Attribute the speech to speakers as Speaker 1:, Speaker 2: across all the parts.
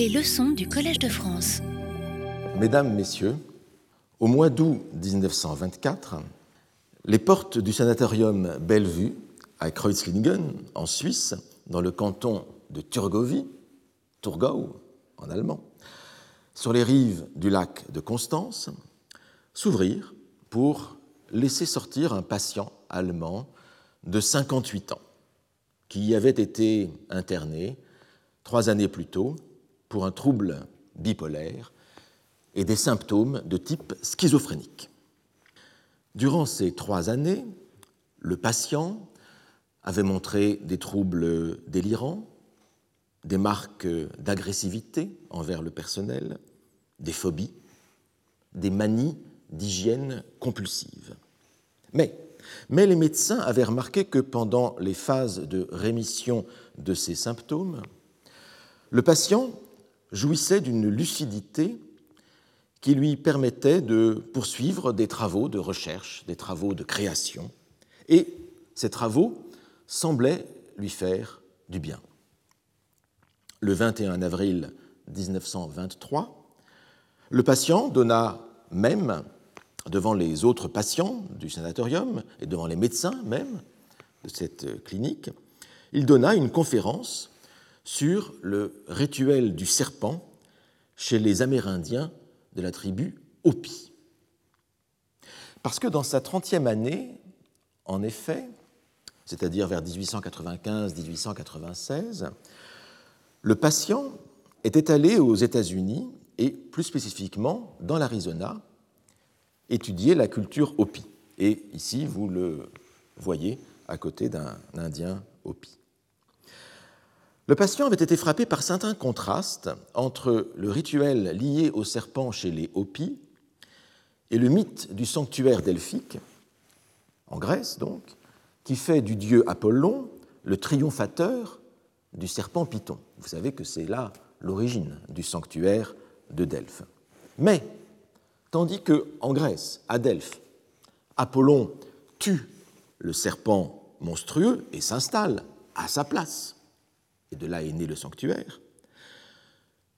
Speaker 1: Les leçons du Collège de France.
Speaker 2: Mesdames, Messieurs, au mois d'août 1924, les portes du sanatorium Bellevue à Kreuzlingen, en Suisse, dans le canton de Turgovie, Thurgau en allemand, sur les rives du lac de Constance, s'ouvrirent pour laisser sortir un patient allemand de 58 ans qui y avait été interné trois années plus tôt pour un trouble bipolaire et des symptômes de type schizophrénique. Durant ces trois années, le patient avait montré des troubles délirants, des marques d'agressivité envers le personnel, des phobies, des manies d'hygiène compulsive. Mais, mais les médecins avaient remarqué que pendant les phases de rémission de ces symptômes, le patient jouissait d'une lucidité qui lui permettait de poursuivre des travaux de recherche, des travaux de création, et ces travaux semblaient lui faire du bien. Le 21 avril 1923, le patient donna même, devant les autres patients du sanatorium et devant les médecins même de cette clinique, il donna une conférence sur le rituel du serpent chez les Amérindiens de la tribu Hopi. Parce que dans sa 30e année, en effet, c'est-à-dire vers 1895-1896, le patient était allé aux États-Unis et plus spécifiquement dans l'Arizona étudier la culture Hopi. Et ici, vous le voyez à côté d'un Indien Hopi. Le patient avait été frappé par certains contrastes entre le rituel lié au serpent chez les Hopis et le mythe du sanctuaire delphique, en Grèce donc, qui fait du dieu Apollon le triomphateur du serpent Python. Vous savez que c'est là l'origine du sanctuaire de Delphes. Mais, tandis que en Grèce, à Delphes, Apollon tue le serpent monstrueux et s'installe à sa place, et de là est né le sanctuaire,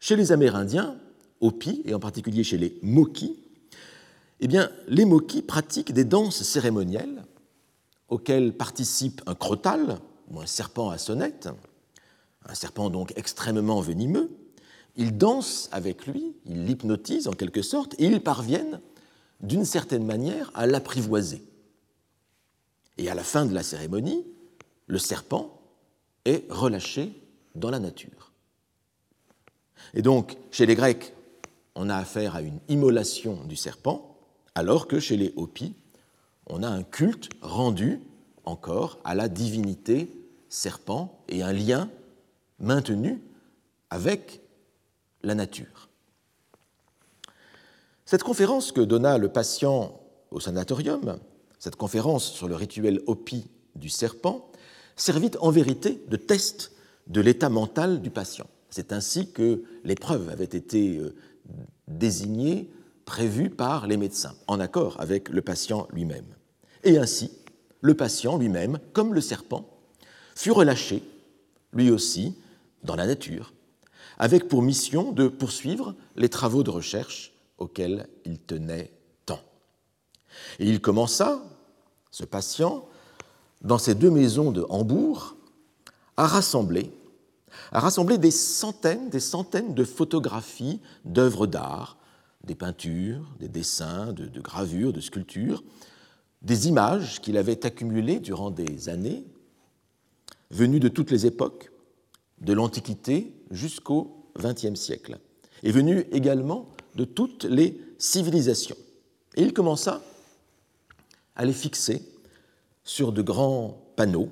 Speaker 2: chez les Amérindiens, Hopi, et en particulier chez les Moki, eh les Moki pratiquent des danses cérémonielles auxquelles participe un crotal, ou un serpent à sonnette, un serpent donc extrêmement venimeux. Ils dansent avec lui, ils l'hypnotisent en quelque sorte, et ils parviennent d'une certaine manière à l'apprivoiser. Et à la fin de la cérémonie, le serpent est relâché dans la nature. Et donc, chez les Grecs, on a affaire à une immolation du serpent, alors que chez les Hopis, on a un culte rendu encore à la divinité serpent et un lien maintenu avec la nature. Cette conférence que donna le patient au sanatorium, cette conférence sur le rituel Hopi du serpent, servit en vérité de test de l'état mental du patient. C'est ainsi que l'épreuve avait été euh, désignée, prévue par les médecins, en accord avec le patient lui-même. Et ainsi, le patient lui-même, comme le serpent, fut relâché, lui aussi, dans la nature, avec pour mission de poursuivre les travaux de recherche auxquels il tenait tant. Et il commença, ce patient, dans ces deux maisons de Hambourg, à rassembler, à rassembler des centaines, des centaines de photographies d'œuvres d'art, des peintures, des dessins, de, de gravures, de sculptures, des images qu'il avait accumulées durant des années, venues de toutes les époques, de l'Antiquité jusqu'au XXe siècle, et venues également de toutes les civilisations. Et il commença à les fixer sur de grands panneaux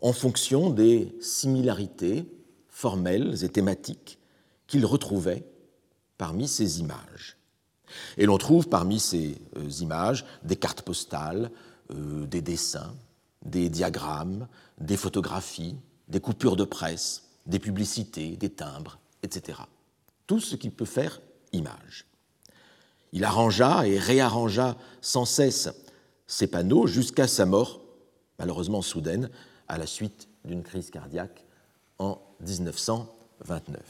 Speaker 2: en fonction des similarités formelles et thématiques qu'il retrouvait parmi ces images. Et l'on trouve parmi ces euh, images des cartes postales, euh, des dessins, des diagrammes, des photographies, des coupures de presse, des publicités, des timbres, etc. Tout ce qui peut faire image. Il arrangea et réarrangea sans cesse ces panneaux jusqu'à sa mort, malheureusement soudaine, à la suite d'une crise cardiaque en 1929.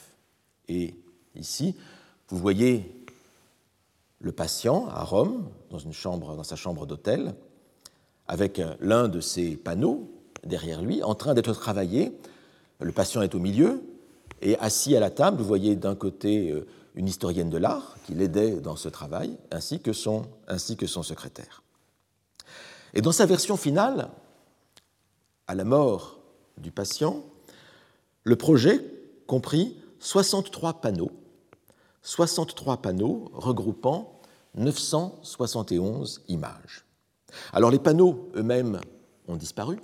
Speaker 2: Et ici, vous voyez le patient à Rome, dans, sa chambre d'hôtel, avec l'un de ses panneaux derrière lui, en train d'être travaillé. Le patient est au milieu, et assis à la table, vous voyez d'un côté euh, une historienne de l'art qui l'aidait dans ce travail, ainsi que son secrétaire. Et dans sa version finale, à la mort du patient, le projet comprit 63 panneaux, 63 panneaux regroupant 971 images. Alors les panneaux eux-mêmes ont disparu,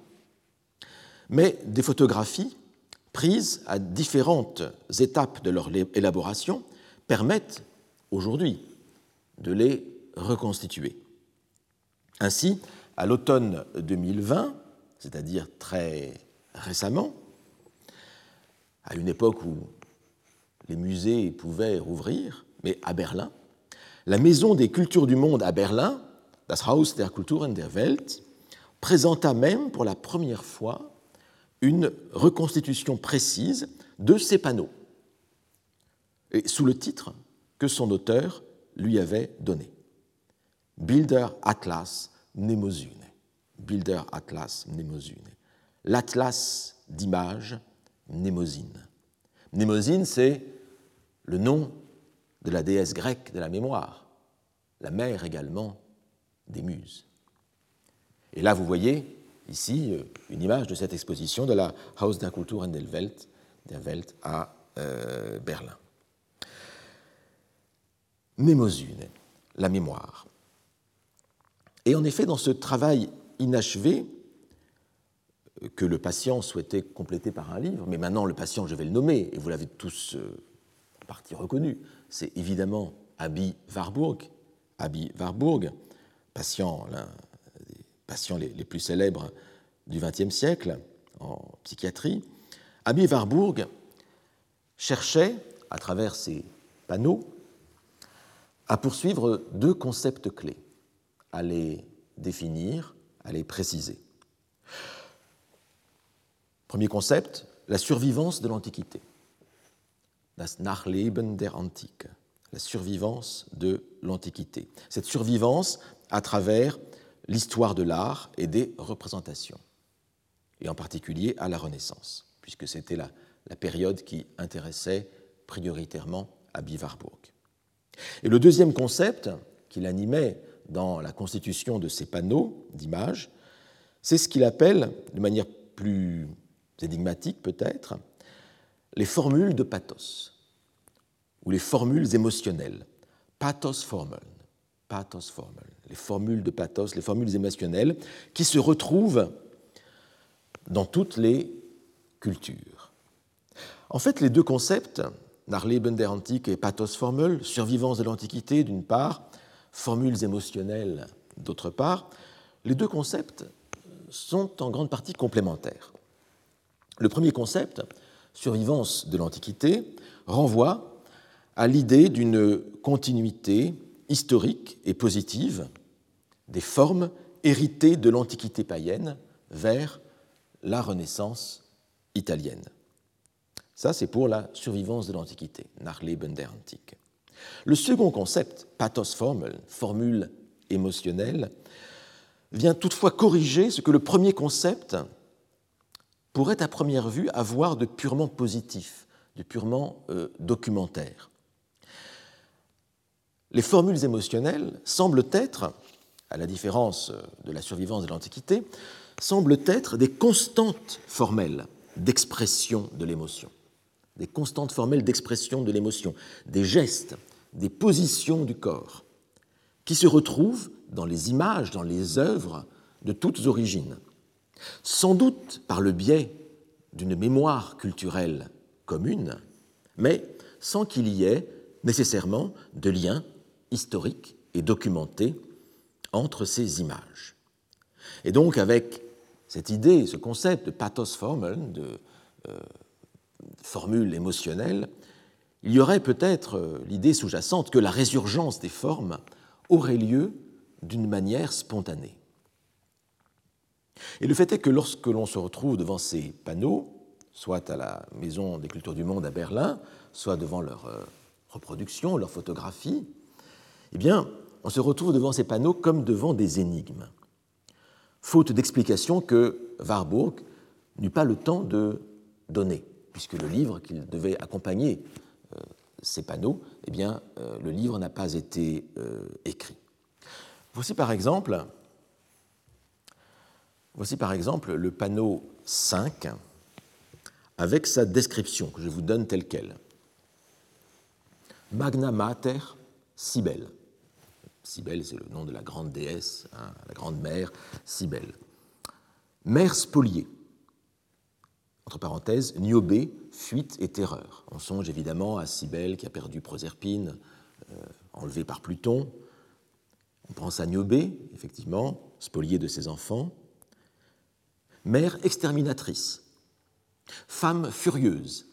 Speaker 2: mais des photographies prises à différentes étapes de leur élaboration permettent aujourd'hui de les reconstituer. Ainsi, à l'automne 2020, c'est-à-dire très récemment, à une époque où les musées pouvaient rouvrir, mais à Berlin, la Maison des cultures du monde à Berlin, das Haus der Kulturen der Welt, présenta même pour la première fois une reconstitution précise de ces panneaux, sous le titre que son auteur lui avait donné. Bilder Atlas Mnemosine. Bilder Atlas Mnemosine. L'atlas d'images Mnémosine. Mnémosine, c'est le nom de la déesse grecque de la mémoire, la mère également des muses. Et là, vous voyez ici euh, une image de cette exposition de la Haus der Kulturen der Welt, der Welt à euh, Berlin. Mnemosyne, la mémoire. Et en effet, dans ce travail inachevé, euh, que le patient souhaitait compléter par un livre, mais maintenant le patient, je vais le nommer, et vous l'avez tous en partie reconnu, c'est évidemment Abby Warburg, Abby Warburg, patient, l'un des patients les, plus célèbres du XXe siècle en psychiatrie, Abby Warburg cherchait, à travers ses panneaux, à poursuivre deux concepts clés, à les définir, à les préciser. Premier concept, la survivance de l'Antiquité. Das Nachleben der Antike, la survivance de l'Antiquité. Cette survivance à travers l'histoire de l'art et des représentations, et en particulier à la Renaissance, puisque c'était la, période qui intéressait prioritairement à Warburg. Et le deuxième concept qu'il animait dans la constitution de ces panneaux d'images, c'est ce qu'il appelle, de manière plus énigmatique peut-être, les formules de pathos, ou les formules émotionnelles, pathos formel, pathos les formules de pathos, les formules émotionnelles, qui se retrouvent dans toutes les cultures. En fait, les deux concepts, Narleben der Antike et pathos formel, survivance de l'Antiquité d'une part, formules émotionnelles d'autre part, les deux concepts sont en grande partie complémentaires. Le premier concept, survivance de l'Antiquité, renvoie à l'idée d'une continuité historique et positive des formes héritées de l'Antiquité païenne vers la Renaissance italienne. Ça, c'est pour la survivance de l'Antiquité, Nachleben der Antike. Le second concept, pathos formel, formule émotionnelle, vient toutefois corriger ce que le premier concept pourrait à première vue avoir de purement positif, de purement euh, documentaire. Les formules émotionnelles semblent être, à la différence euh, de la survivance de l'Antiquité, semblent être des constantes formelles d'expression de l'émotion, des constantes formelles d'expression de l'émotion, des gestes, des positions du corps, qui se retrouvent dans les images, dans les œuvres de toutes origines sans doute par le biais d'une mémoire culturelle commune, mais sans qu'il y ait nécessairement de lien historique et documenté entre ces images. Et donc avec cette idée, ce concept de pathos formel, de euh, formule émotionnelle, il y aurait peut-être euh, l'idée sous-jacente que la résurgence des formes aurait lieu d'une manière spontanée. Et le fait est que lorsque l'on se retrouve devant ces panneaux, soit à la Maison des Cultures du Monde à Berlin, soit devant leur euh, reproduction, leur photographie, eh bien, on se retrouve devant ces panneaux comme devant des énigmes, faute d'explication que Warburg n'eut pas le temps de donner, puisque le livre qu'il devait accompagner ces panneaux, eh bien, euh, le livre n'a pas été écrit. Voici par exemple, voici par exemple le panneau 5 avec sa description que je vous donne telle qu'elle. Magna Mater Cybele. Cybele, c'est le nom de la grande déesse, hein, la grande mère Cybele. Mère spoliée. Entre parenthèses, Niobé, fuite et terreur. On songe évidemment à Cybele qui a perdu Proserpine, euh, enlevée par Pluton. On pense à Niobé, effectivement, spoliée de ses enfants. Mère exterminatrice. Femme furieuse,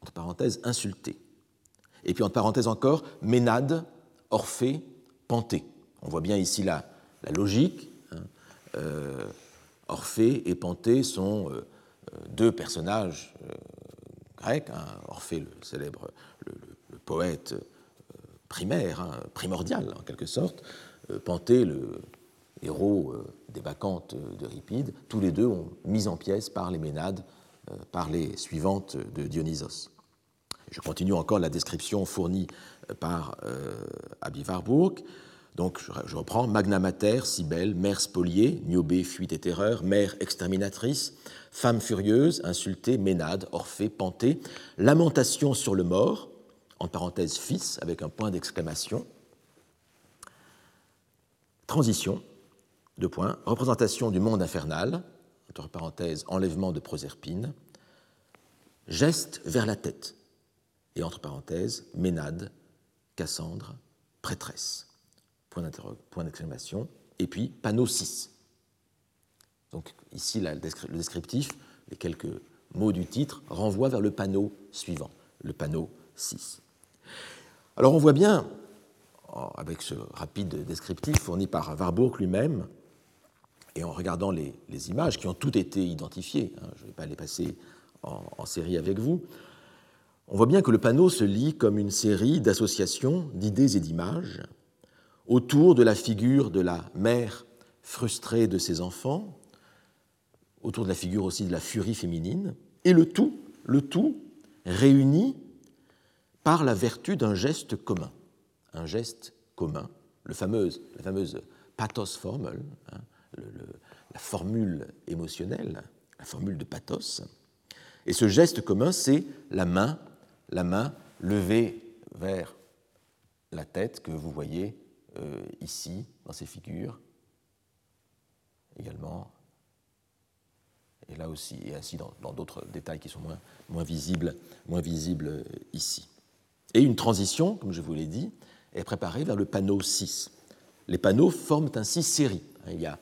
Speaker 2: entre parenthèses, insultée. Et puis, entre parenthèses encore, Ménade, Orphée, Panthée. On voit bien ici la, logique. Hein. Euh, Orphée et Panthée sont euh, deux personnages grecs. Hein. Orphée, le célèbre le, poète primaire, hein, primordial en quelque sorte. Panthée, le héros des Bacchantes d'Euripide. Tous les deux ont mis en pièces par les Ménades euh, par les suivantes de Dionysos. Je continue encore la description fournie euh, par euh, Abi Warburg. Donc, je reprends. Magna Mater, mère spoliée, Niobé, fuite et terreur, mère exterminatrice, femme furieuse, insultée, Ménade, Orphée, Panthée, lamentation sur le mort, en parenthèse fils, avec un point d'exclamation, transition, deux points, représentation du monde infernal, entre parenthèses, enlèvement de Proserpine, geste vers la tête, et entre parenthèses, Ménade, Cassandre, prêtresse, point d'exclamation, et puis panneau 6. Donc ici, le descriptif, les quelques mots du titre, renvoient vers le panneau suivant, le panneau 6. Alors on voit bien, avec ce rapide descriptif fourni par Warburg lui-même, et en regardant les, images qui ont toutes été identifiées, hein, je ne vais pas les passer en, série avec vous, on voit bien que le panneau se lit comme une série d'associations d'idées et d'images autour de la figure de la mère frustrée de ses enfants, autour de la figure aussi de la furie féminine, et le tout, le tout réuni par la vertu d'un geste commun, un geste commun, le fameuse, la fameuse pathos formel, hein, la formule émotionnelle, la formule de pathos. Et ce geste commun, c'est la main, la main levée vers la tête que vous voyez euh, ici dans ces figures, également, et là aussi, et ainsi dans d'autres détails qui sont moins, moins, visibles, moins euh, ici. Et une transition, comme je vous l'ai dit, est préparée vers le panneau 6. Les panneaux forment ainsi série. Il y a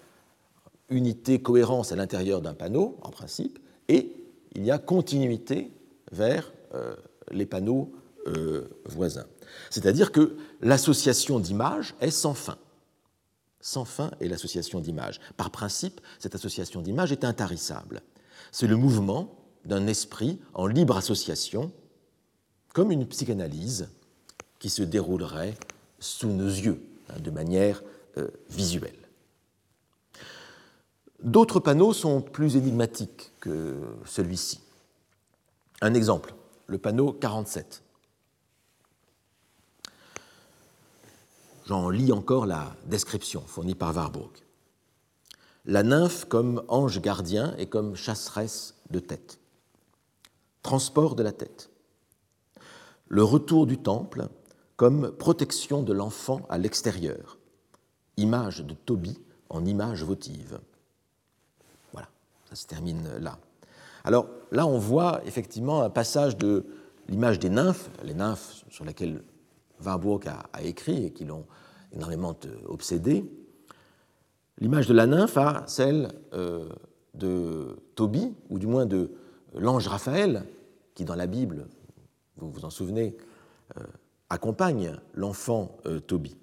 Speaker 2: unité, cohérence à l'intérieur d'un panneau, en principe, et il y a continuité vers euh, les panneaux euh, voisins. C'est-à-dire que l'association d'images est sans fin. Sans fin est l'association d'images. Par principe, cette association d'images est intarissable. C'est le mouvement d'un esprit en libre association, comme une psychanalyse qui se déroulerait sous nos yeux, hein, de manière euh, visuelle. D'autres panneaux sont plus énigmatiques que celui-ci. Un exemple, le panneau 47. J'en lis encore la description fournie par Warburg. La nymphe comme ange gardien et comme chasseresse de tête. Transport de la tête. Le retour du temple comme protection de l'enfant à l'extérieur. Image de Tobie en image votive. Ça se termine là. Alors là, on voit effectivement un passage de l'image des nymphes, les nymphes sur lesquelles Warburg a, écrit et qui l'ont énormément euh, obsédé. L'image de la nymphe à celle euh, de Tobie, ou du moins de l'ange Raphaël, qui dans la Bible, vous vous en souvenez, euh, accompagne l'enfant Tobie.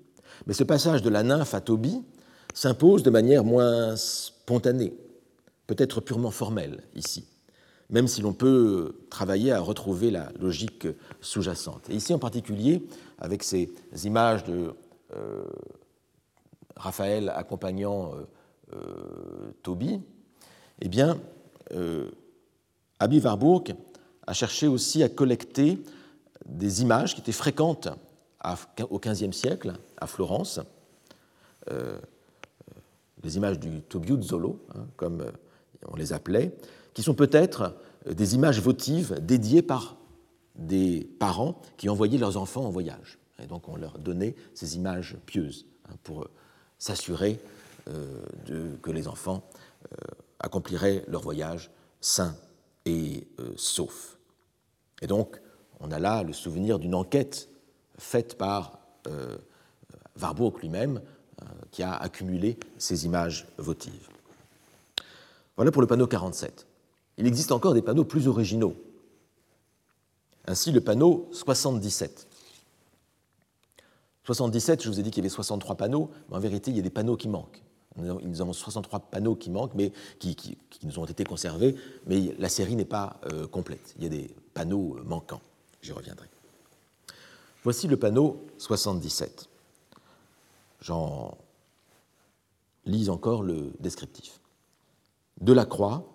Speaker 2: Mais ce passage de la nymphe à Tobie s'impose de manière moins spontanée peut être purement formel ici. même si l'on peut travailler à retrouver la logique sous-jacente. Et ici en particulier, avec ces images de euh, Raphaël accompagnant euh, Toby, eh bien, Abby Warburg a cherché aussi à collecter des images qui étaient fréquentes au XVe siècle à Florence, euh, les images du Tobiuzzolo, hein, comme on les appelait, qui sont peut-être des images votives dédiées par des parents qui envoyaient leurs enfants en voyage. Et donc on leur donnait ces images pieuses hein, pour s'assurer euh, que les enfants euh, accompliraient leur voyage sains et saufs. Et donc on a là le souvenir d'une enquête faite par Warburg lui-même, euh, qui a accumulé ces images votives. Voilà pour le panneau 47. Il existe encore des panneaux plus originaux. Ainsi, le panneau 77. 77, je vous ai dit qu'il y avait 63 panneaux, mais en vérité, il y a des panneaux qui manquent. Nous avons 63 panneaux qui manquent, mais qui, nous ont été conservés, mais la série n'est pas euh, complète. Il y a des panneaux euh, manquants. J'y reviendrai. Voici le panneau 77. J'en lis encore le descriptif. De la croix,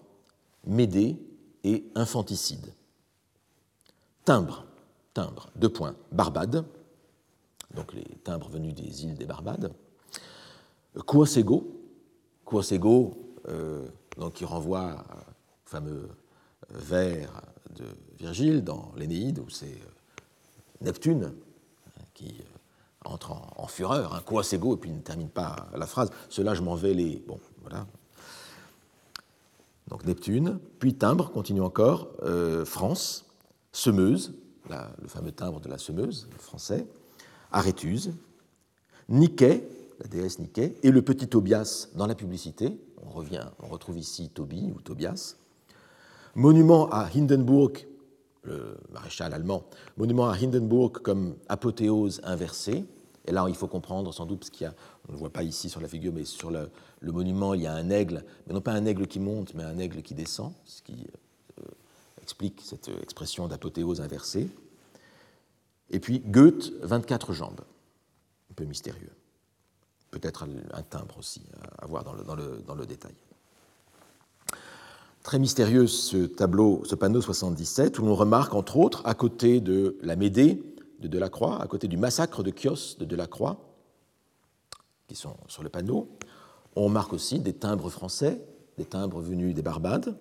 Speaker 2: Médée et infanticide. Timbre, timbre, deux points, Barbade, donc les timbres venus des îles des Barbades. Quosego, Quosego, euh, qui renvoie au fameux vers de Virgile dans l'Énéide, où c'est euh, Neptune hein, qui euh, entre en, fureur, un quoi et puis il ne termine pas la phrase. Cela, je m'en vais les. Bon, voilà. Donc Neptune, puis timbre, continue encore, euh, France, semeuse, le fameux timbre de la semeuse, français, Arétuse, Niké, la déesse Niké, et le petit Tobias dans la publicité. On revient, on retrouve ici Toby ou Tobias. Monument à Hindenburg, le maréchal allemand, monument à Hindenburg comme apothéose inversée. Et là, il faut comprendre sans doute, parce qu'il y a, on ne le voit pas ici sur la figure, mais sur le, monument, il y a un aigle, mais non pas un aigle qui monte, mais un aigle qui descend, ce qui explique cette expression d'apothéose inversée. Et puis Goethe, 24 jambes, un peu mystérieux. Peut-être un timbre aussi, à voir dans le, détail. Très mystérieux ce tableau, ce panneau 77, où l'on remarque entre autres, à côté de la Médée de Delacroix, à côté du massacre de Chios de Delacroix, qui sont sur le panneau, on remarque aussi des timbres français, des timbres venus des Barbades.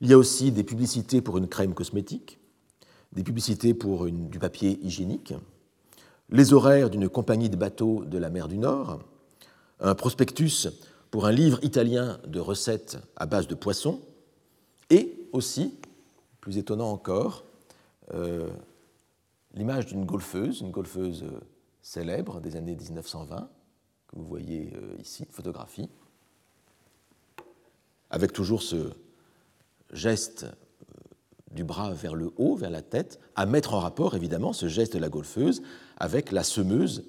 Speaker 2: Il y a aussi des publicités pour une crème cosmétique, des publicités pour du papier hygiénique, les horaires d'une compagnie de bateaux de la mer du Nord, un prospectus pour un livre italien de recettes à base de poissons, et aussi, plus étonnant encore, euh, l'image d'une golfeuse, une golfeuse euh, célèbre des années 1920, que vous voyez euh, ici, photographie, avec toujours ce geste du bras vers le haut, vers la tête, à mettre en rapport évidemment ce geste de la golfeuse avec la semeuse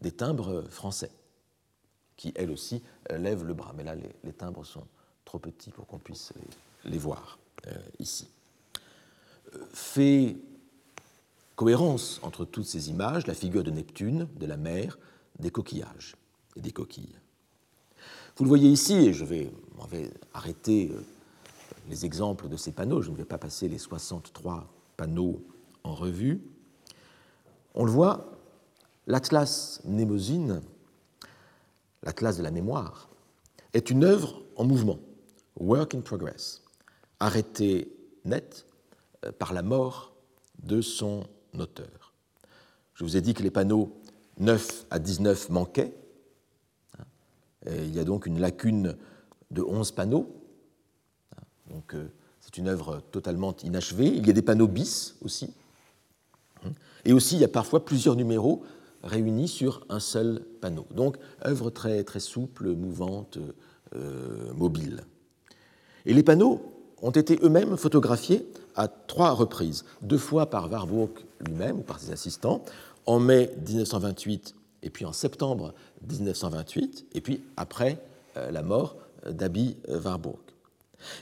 Speaker 2: des timbres français qui elle aussi lève le bras. Mais là, les, timbres sont trop petits pour qu'on puisse les, voir euh, ici. Euh, fait cohérence entre toutes ces images, la figure de Neptune, de la mer, des coquillages et des coquilles. Vous le voyez ici, et je vais, vais arrêter euh, les exemples de ces panneaux, je ne vais pas passer les 63 panneaux en revue. On le voit, l'Atlas Mnémosine la classe de la mémoire, est une œuvre en mouvement, work in progress, arrêtée net euh, par la mort de son auteur. Je vous ai dit que les panneaux 9 à 19 manquaient. Il y a donc une lacune de 11 panneaux. Donc euh, c'est une œuvre totalement inachevée. Il y a des panneaux bis aussi. Et aussi, il y a parfois plusieurs numéros réunis sur un seul panneau. Donc, œuvre très, très souple, mouvante, euh, mobile. Et les panneaux ont été eux-mêmes photographiés à trois reprises, deux fois par Warburg lui-même ou par ses assistants, en mai 1928 et puis en septembre 1928, et puis après euh, la mort d'Abby Warburg.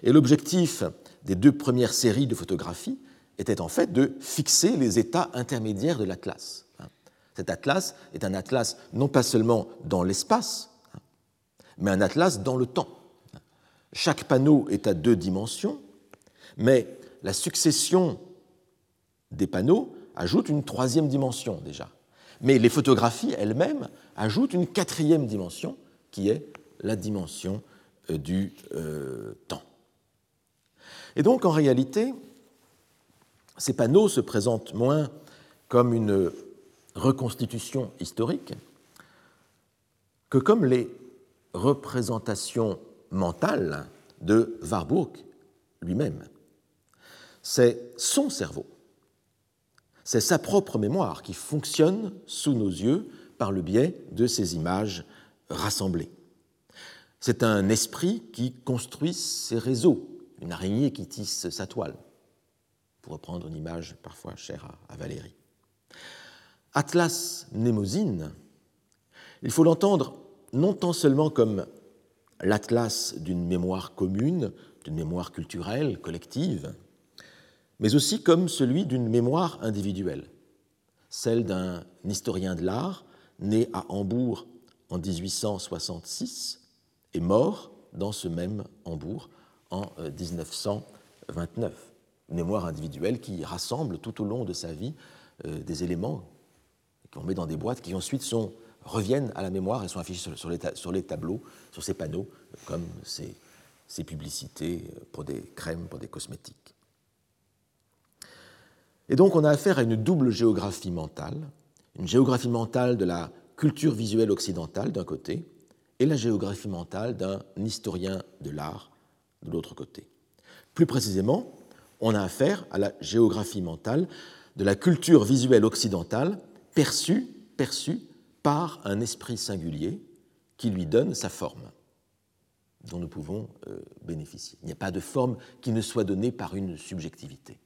Speaker 2: Et l'objectif des deux premières séries de photographies était en fait de fixer les états intermédiaires de l'atlas. Cet atlas est un atlas non pas seulement dans l'espace, mais un atlas dans le temps. Chaque panneau est à deux dimensions, mais la succession des panneaux ajoute une troisième dimension déjà. Mais les photographies elles-mêmes ajoutent une quatrième dimension, qui est la dimension du euh, temps. Et donc, en réalité, ces panneaux se présentent moins comme une reconstitution historique que comme les représentations mentales de Warburg lui-même. C'est son cerveau, c'est sa propre mémoire qui fonctionne sous nos yeux par le biais de ces images rassemblées. C'est un esprit qui construit ses réseaux, une araignée qui tisse sa toile, pour reprendre une image parfois chère à Valérie. Atlas Mnémosyne, il faut l'entendre non tant seulement comme l'atlas d'une mémoire commune, d'une mémoire culturelle, collective, mais aussi comme celui d'une mémoire individuelle, celle d'un historien de l'art né à Hambourg en 1866 et mort dans ce même Hambourg en 1929. Euh, Une mémoire individuelle qui rassemble tout au long de sa vie euh, des éléments qu'on met dans des boîtes qui ensuite sont, reviennent à la mémoire et sont affichés sur, les, tableaux, sur ces panneaux, comme ces, ces publicités pour des crèmes, pour des cosmétiques. Et donc on a affaire à une double géographie mentale, une géographie mentale de la culture visuelle occidentale d'un côté et la géographie mentale d'un historien de l'art de l'autre côté. Plus précisément, on a affaire à la géographie mentale de la culture visuelle occidentale perçue, perçue par un esprit singulier qui lui donne sa forme dont nous pouvons euh, bénéficier. Il n'y a pas de forme qui ne soit donnée par une subjectivité.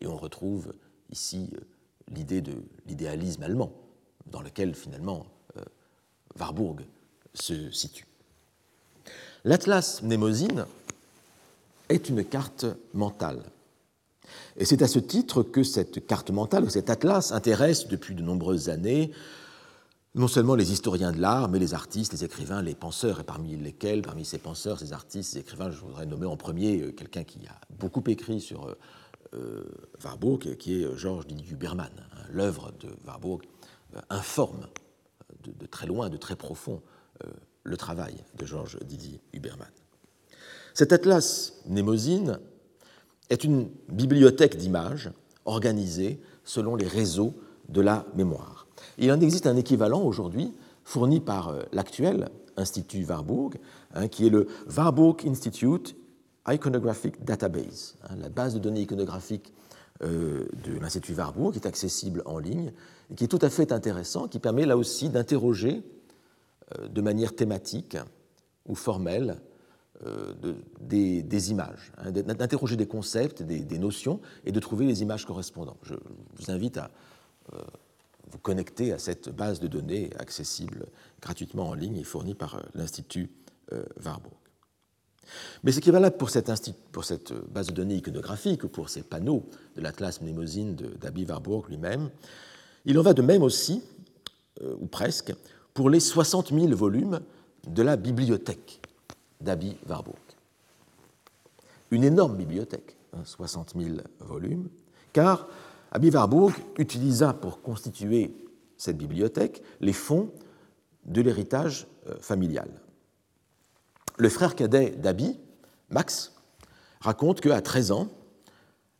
Speaker 2: Et on retrouve ici euh, l'idée de l'idéalisme allemand, dans lequel finalement euh, Warburg se situe. L'Atlas Mnémosyne est une carte mentale. Et c'est à ce titre que cette carte mentale, cet atlas, intéresse depuis de nombreuses années non seulement les historiens de l'art, mais les artistes, les écrivains, les penseurs, et parmi lesquels, parmi ces penseurs, ces artistes, ces écrivains, je voudrais nommer en premier euh, quelqu'un qui a beaucoup écrit sur euh, euh, Warburg, qui est Georges Didier Huberman. L'œuvre de Warburg informe de, très loin, de très profond, le travail de Georges Didier Huberman. Cet atlas Mnémosyne est une bibliothèque d'images organisée selon les réseaux de la mémoire. Il en existe un équivalent aujourd'hui fourni par euh, l'actuel Institut Warburg, hein, qui est le Warburg Institute Iconographic Database, hein, la base de données iconographiques euh, de l'Institut Warburg, qui est accessible en ligne, et qui est tout à fait intéressant, qui permet là aussi d'interroger euh, de manière thématique ou formelle des, images, hein, d'interroger des concepts, des, notions, et de trouver les images correspondantes. Je vous invite à vous connecter à cette base de données accessible gratuitement en ligne et fournie par euh, l'Institut euh, Warburg. Mais ce qui est valable pour cette, base de données iconographique ou pour ces panneaux de l'Atlas Mnémosyne d'Abi Warburg lui-même, il en va de même aussi, euh, ou presque, pour les 60 000 volumes de la bibliothèque d'Abi Warburg. Une énorme bibliothèque, 60 hein, 000 volumes, car Abi Warburg utilisa pour constituer cette bibliothèque les fonds de l'héritage euh, familial. Le frère cadet d'Abi, Max, raconte qu'à 13 ans,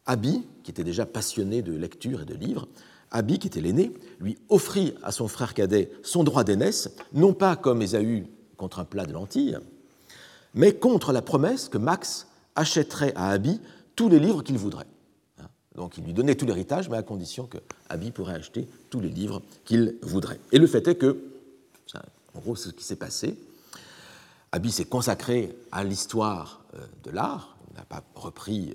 Speaker 2: Abi, qui était déjà passionné de lecture et de livres, Abi, qui était l'aîné, lui offrit à son frère cadet son droit d'aînesse, non pas comme Ésaü contre un plat de lentilles, mais contre la promesse que Max achèterait à Abi tous les livres qu'il voudrait. Donc il lui donnait tout l'héritage, mais à condition que Abi pourrait acheter tous les livres qu'il voudrait. Et le fait est que, en gros, c'est ce qui s'est passé. Abi s'est consacré à l'histoire euh, de l'art, il n'a pas repris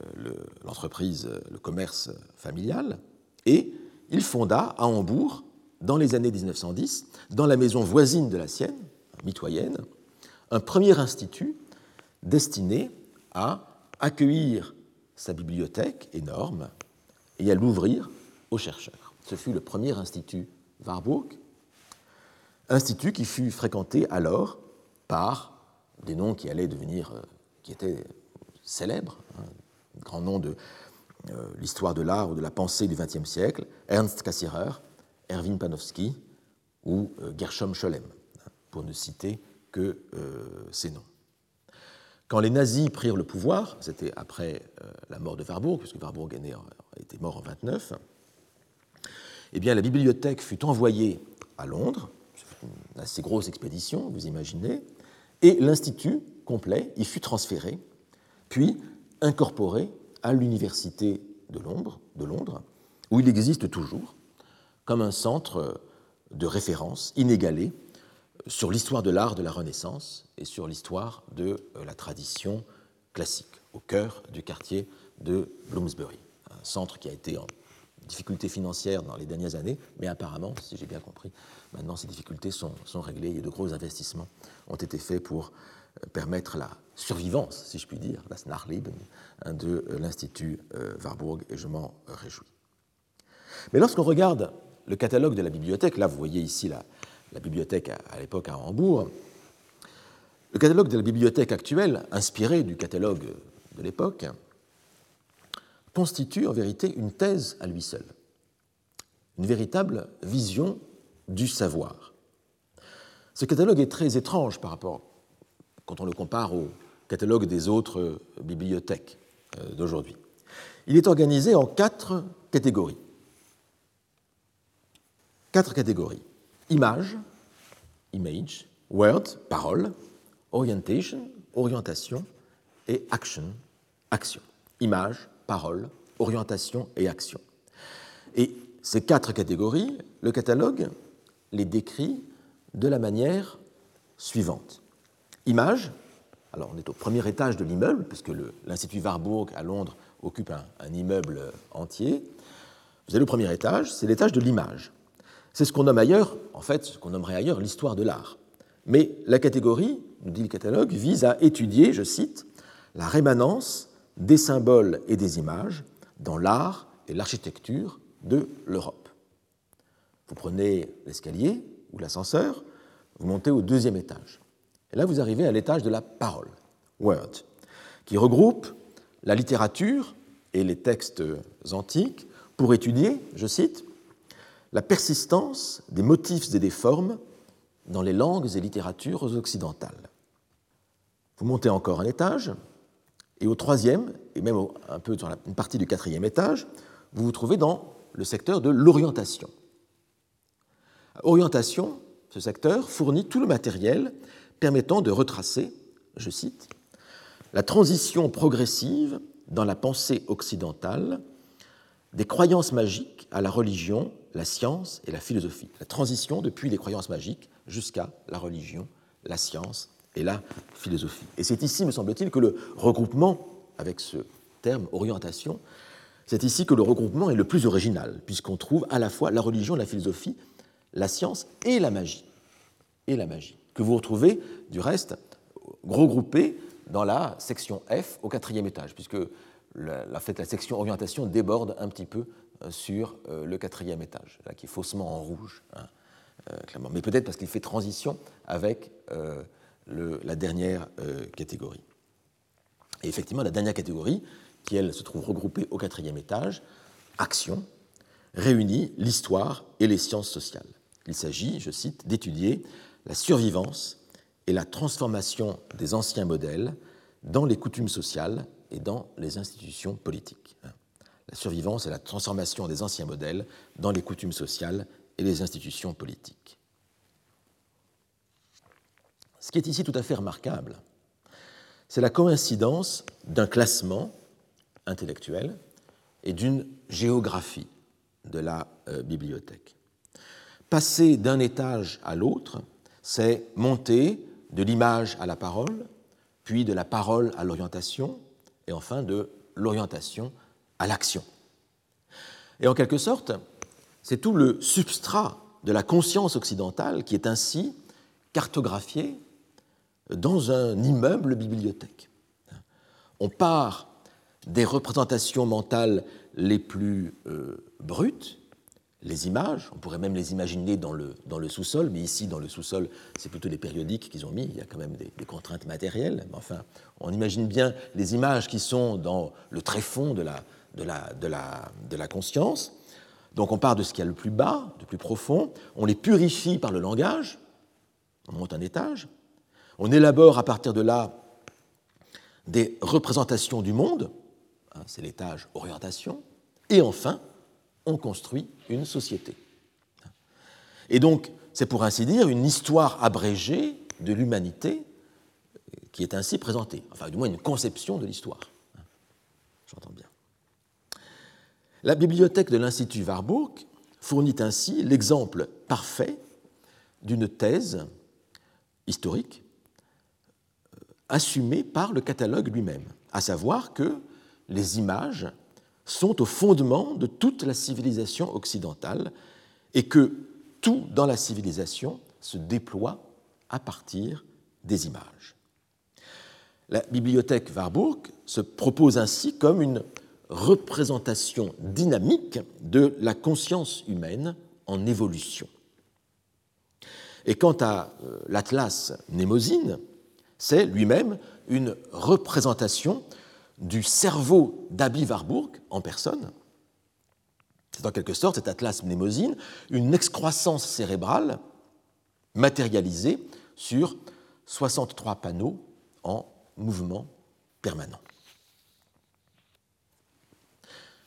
Speaker 2: euh, l'entreprise, euh, le, commerce familial, et il fonda à Hambourg, dans les années 1910, dans la maison voisine de la sienne, mitoyenne, un premier institut destiné à accueillir sa bibliothèque énorme et à l'ouvrir aux chercheurs. Ce fut le premier institut Warburg, institut qui fut fréquenté alors par des noms qui allaient devenir, euh, qui étaient célèbres, hein, grands noms de l'histoire de l'art ou de la pensée du XXe siècle, Ernst Cassirer, Erwin Panofsky ou euh, Gershom Scholem, pour ne citer que ces noms. Quand les nazis prirent le pouvoir, c'était après la mort de Warburg, puisque Warburg est était mort en 29, eh bien, la bibliothèque fut envoyée à Londres, une assez grosse expédition, vous imaginez, et l'Institut complet y fut transféré, puis incorporé à l'Université de Londres, de Londres, où il existe toujours comme un centre de référence inégalé sur l'histoire de l'art de la Renaissance et sur l'histoire de la tradition classique, au cœur du quartier de Bloomsbury, un centre qui a été en difficultés financières dans les dernières années, mais apparemment, si j'ai bien compris, maintenant ces difficultés sont, réglées. Et de gros investissements ont été faits pour euh, permettre la survivance, si je puis dire, la Snarleben de l'Institut euh, Warburg, et je m'en réjouis. Mais lorsqu'on regarde le catalogue de la bibliothèque, là vous voyez ici la, la bibliothèque à, à l'époque à Hambourg, le catalogue de la bibliothèque actuelle, inspiré du catalogue de l'époque, constitue en vérité une thèse à lui seul, une véritable vision du savoir. Ce catalogue est très étrange par rapport, quand on le compare au catalogue des autres bibliothèques euh, d'aujourd'hui. Il est organisé en quatre catégories. Quatre catégories. Image, image, word, parole, orientation, orientation, et action, action. Image, parole, orientation et action. Et ces quatre catégories, le catalogue les décrit de la manière suivante. Image, alors on est au premier étage de l'immeuble, puisque l'Institut Warburg à Londres occupe un, immeuble entier. Vous avez le premier étage, c'est l'étage de l'image. C'est ce qu'on nomme ailleurs, en fait, ce qu'on nommerait ailleurs l'histoire de l'art. Mais la catégorie, nous dit le catalogue, vise à étudier, je cite, la rémanence des symboles et des images dans l'art et l'architecture de l'Europe. Vous prenez l'escalier ou l'ascenseur, vous montez au deuxième étage. Là, vous arrivez à l'étage de la parole, word, qui regroupe la littérature et les textes antiques pour étudier, je cite, la persistance des motifs et des formes dans les langues et littératures occidentales. Vous montez encore un étage, et au troisième, et même un peu dans une partie du quatrième étage, vous vous trouvez dans le secteur de l'orientation. Orientation, ce secteur fournit tout le matériel permettant de retracer, je cite, la transition progressive dans la pensée occidentale des croyances magiques à la religion, la science et la philosophie. La transition depuis les croyances magiques jusqu'à la religion, la science et la philosophie. Et c'est ici, me semble-t-il, que le regroupement, avec ce terme orientation, c'est ici que le regroupement est le plus original, puisqu'on trouve à la fois la religion, la philosophie, la science et la magie. Et la magie, que vous retrouvez, du reste, regroupée dans la section F au quatrième étage, puisque la, section orientation déborde un petit peu euh, sur euh, le quatrième étage, là, qui est faussement en rouge, hein, euh, clairement. Mais peut-être parce qu'il fait transition avec la dernière catégorie. Et effectivement, la dernière catégorie, qui elle se trouve regroupée au quatrième étage, action, réunit l'histoire et les sciences sociales. Il s'agit, je cite, d'étudier la survivance et la transformation des anciens modèles dans les coutumes sociales et dans les institutions politiques. La survivance et la transformation des anciens modèles dans les coutumes sociales et les institutions politiques. Ce qui est ici tout à fait remarquable, c'est la coïncidence d'un classement intellectuel et d'une géographie de la euh, bibliothèque. Passer d'un étage à l'autre, c'est monter de l'image à la parole, puis de la parole à l'orientation, et enfin de l'orientation à l'action. Et en quelque sorte, c'est tout le substrat de la conscience occidentale qui est ainsi cartographié dans un immeuble bibliothèque. On part des représentations mentales les plus euh, brutes, les images, on pourrait même les imaginer dans le, dans le sous-sol, mais ici, dans le sous-sol, c'est plutôt les périodiques qu'ils ont mis, il y a quand même des, contraintes matérielles. enfin, on imagine bien les images qui sont dans le tréfonds de la, de la, de la, de la conscience. Donc on part de ce qu'il y a le plus bas, le plus profond, on les purifie par le langage, on monte un étage, on élabore à partir de là des représentations du monde, hein, c'est l'étage orientation, et enfin, on construit une société. Et donc, c'est pour ainsi dire une histoire abrégée de l'humanité qui est ainsi présentée, enfin du moins une conception de l'histoire. J'entends bien. La bibliothèque de l'Institut Warburg fournit ainsi l'exemple parfait d'une thèse historique euh, assumée par le catalogue lui-même, à savoir que les images sont au fondement de toute la civilisation occidentale et que tout dans la civilisation se déploie à partir des images. La bibliothèque Warburg se propose ainsi comme une représentation dynamique de la conscience humaine en évolution. Et quant à euh, l'Atlas Mnémosine, c'est lui-même une représentation du cerveau d'Abi Warburg en personne. C'est en quelque sorte cet atlas mnémosine, une excroissance cérébrale matérialisée sur 63 panneaux en mouvement permanent.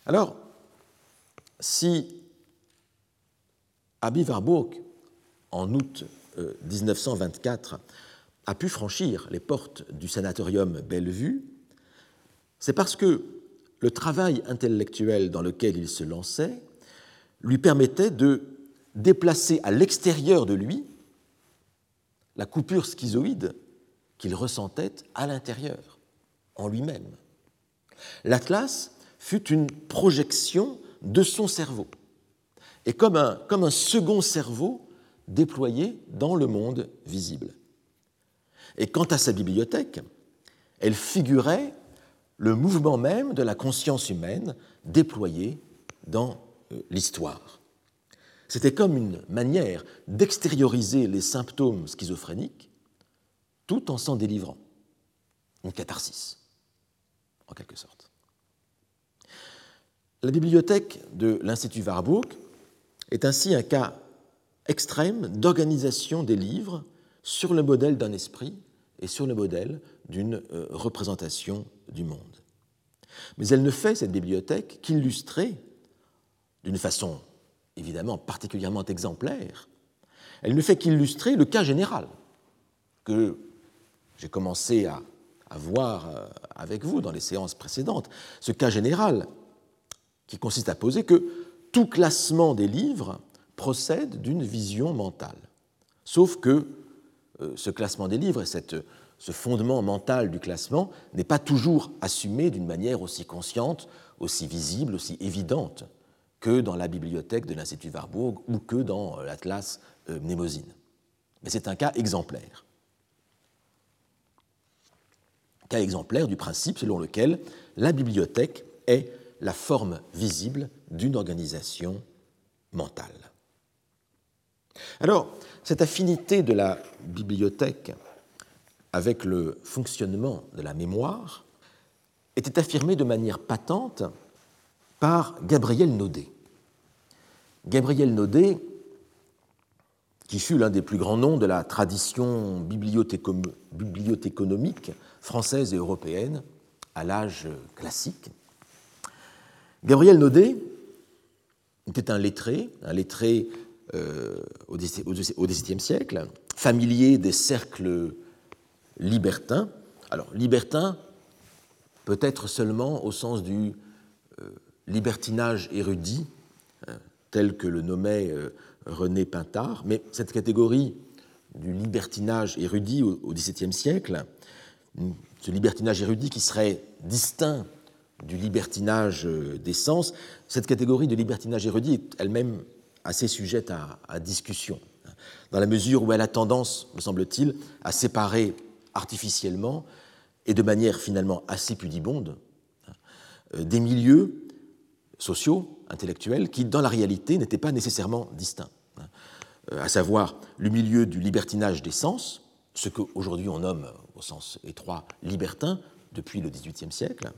Speaker 2: Alors, si Abi Warburg, en août 1924, euh, a pu franchir les portes du sanatorium Bellevue, c'est parce que le travail intellectuel dans lequel il se lançait lui permettait de déplacer à l'extérieur de lui la coupure schizoïde qu'il ressentait à l'intérieur, en lui-même. L'Atlas fut une projection de son cerveau, et comme un, second cerveau déployé dans le monde visible. Et quant à sa bibliothèque, elle figurait le mouvement même de la conscience humaine déployée dans euh, l'histoire. C'était comme une manière d'extérioriser les symptômes schizophréniques tout en s'en délivrant. Une catharsis, en quelque sorte. La bibliothèque de l'Institut Warburg est ainsi un cas extrême d'organisation des livres sur le modèle d'un esprit et sur le modèle d'une euh, représentation du monde. Mais elle ne fait, cette bibliothèque, qu'illustrer, d'une façon évidemment particulièrement exemplaire, elle ne fait qu'illustrer le cas général que j'ai commencé à, voir euh, avec vous dans les séances précédentes, ce cas général qui consiste à poser que tout classement des livres procède d'une vision mentale, sauf que euh, ce classement des livres et cette ce fondement mental du classement n'est pas toujours assumé d'une manière aussi consciente, aussi visible, aussi évidente que dans la bibliothèque de l'Institut Warburg ou que dans euh, l'Atlas euh, Mnémosine. Mais c'est un cas exemplaire. Cas exemplaire du principe selon lequel la bibliothèque est la forme visible d'une organisation mentale. Alors, cette affinité de la bibliothèque avec le fonctionnement de la mémoire était affirmé de manière patente par Gabriel Naudet. Gabriel Naudet, qui fut l'un des plus grands noms de la tradition bibliothéconomique française et européenne à l'âge classique. Gabriel Naudet était un lettré, un lettré euh, au XVIIe siècle, familier des cercles libertin. Alors, libertin, peut-être seulement au sens du euh, libertinage érudit, euh, tel que le nommait euh, René Pintard, mais cette catégorie du libertinage érudit au XVIIe siècle, ce libertinage érudit qui serait distinct du libertinage des sens, cette catégorie de libertinage érudit est elle-même assez sujette à, à, discussion, dans la mesure où elle a tendance, me semble-t-il, à séparer artificiellement et de manière finalement assez pudibonde euh, des milieux sociaux, intellectuels, qui dans la réalité n'étaient pas nécessairement distincts, euh, à savoir le milieu du libertinage des sens, ce qu'aujourd'hui on nomme au sens étroit libertin depuis le XVIIIe siècle,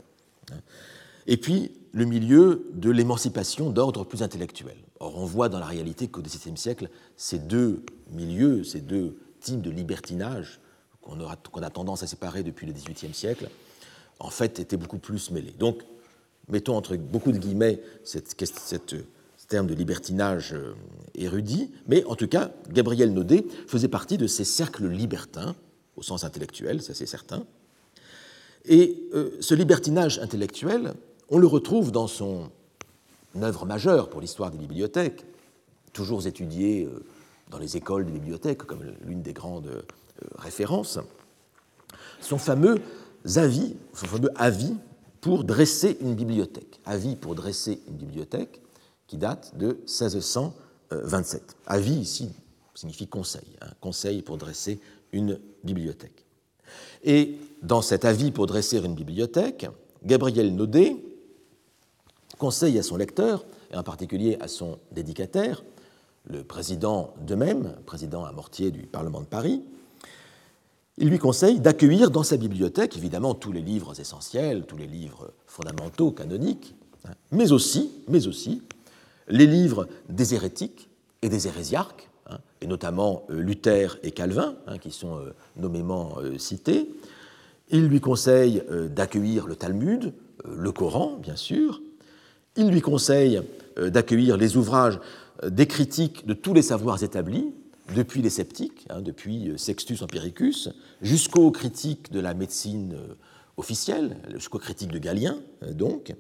Speaker 2: et puis le milieu de l'émancipation d'ordre plus intellectuel. Or, on voit dans la réalité qu'au XVIIe siècle, ces deux milieux, ces deux types de libertinage qu'on a tendance à séparer depuis le XVIIIe siècle, en fait, étaient beaucoup plus mêlés. Donc, mettons entre beaucoup de guillemets cette, cette, ce terme de libertinage euh, érudit, mais en tout cas, Gabriel Naudet faisait partie de ces cercles libertins, au sens intellectuel, ça c'est certain. Et euh, ce libertinage intellectuel, on le retrouve dans son œuvre majeure pour l'histoire des bibliothèques, toujours étudiée euh, dans les écoles des bibliothèques comme l'une des grandes références, son fameux avis, son fameux avis pour dresser une bibliothèque. Avis pour dresser une bibliothèque qui date de 1627. Avis ici signifie conseil, hein, conseil pour dresser une bibliothèque. Et dans cet avis pour dresser une bibliothèque, Gabriel Naudet conseille à son lecteur, et en particulier à son dédicataire, le président de même, président à Mortier du Parlement de Paris, il lui conseille d'accueillir dans sa bibliothèque évidemment tous les livres essentiels, tous les livres fondamentaux, canoniques, hein, mais aussi, mais aussi les livres des hérétiques et des hérésiarques, hein, et notamment euh, Luther et Calvin, hein, qui sont euh, nommément euh, cités. Il lui conseille d'accueillir le Talmud, le Coran, bien sûr, il lui conseille d'accueillir les ouvrages des critiques de tous les savoirs établis, depuis les sceptiques, hein, depuis euh, Sextus Empiricus, jusqu'aux critiques de la médecine officielle, jusqu'aux critiques de Galien, donc.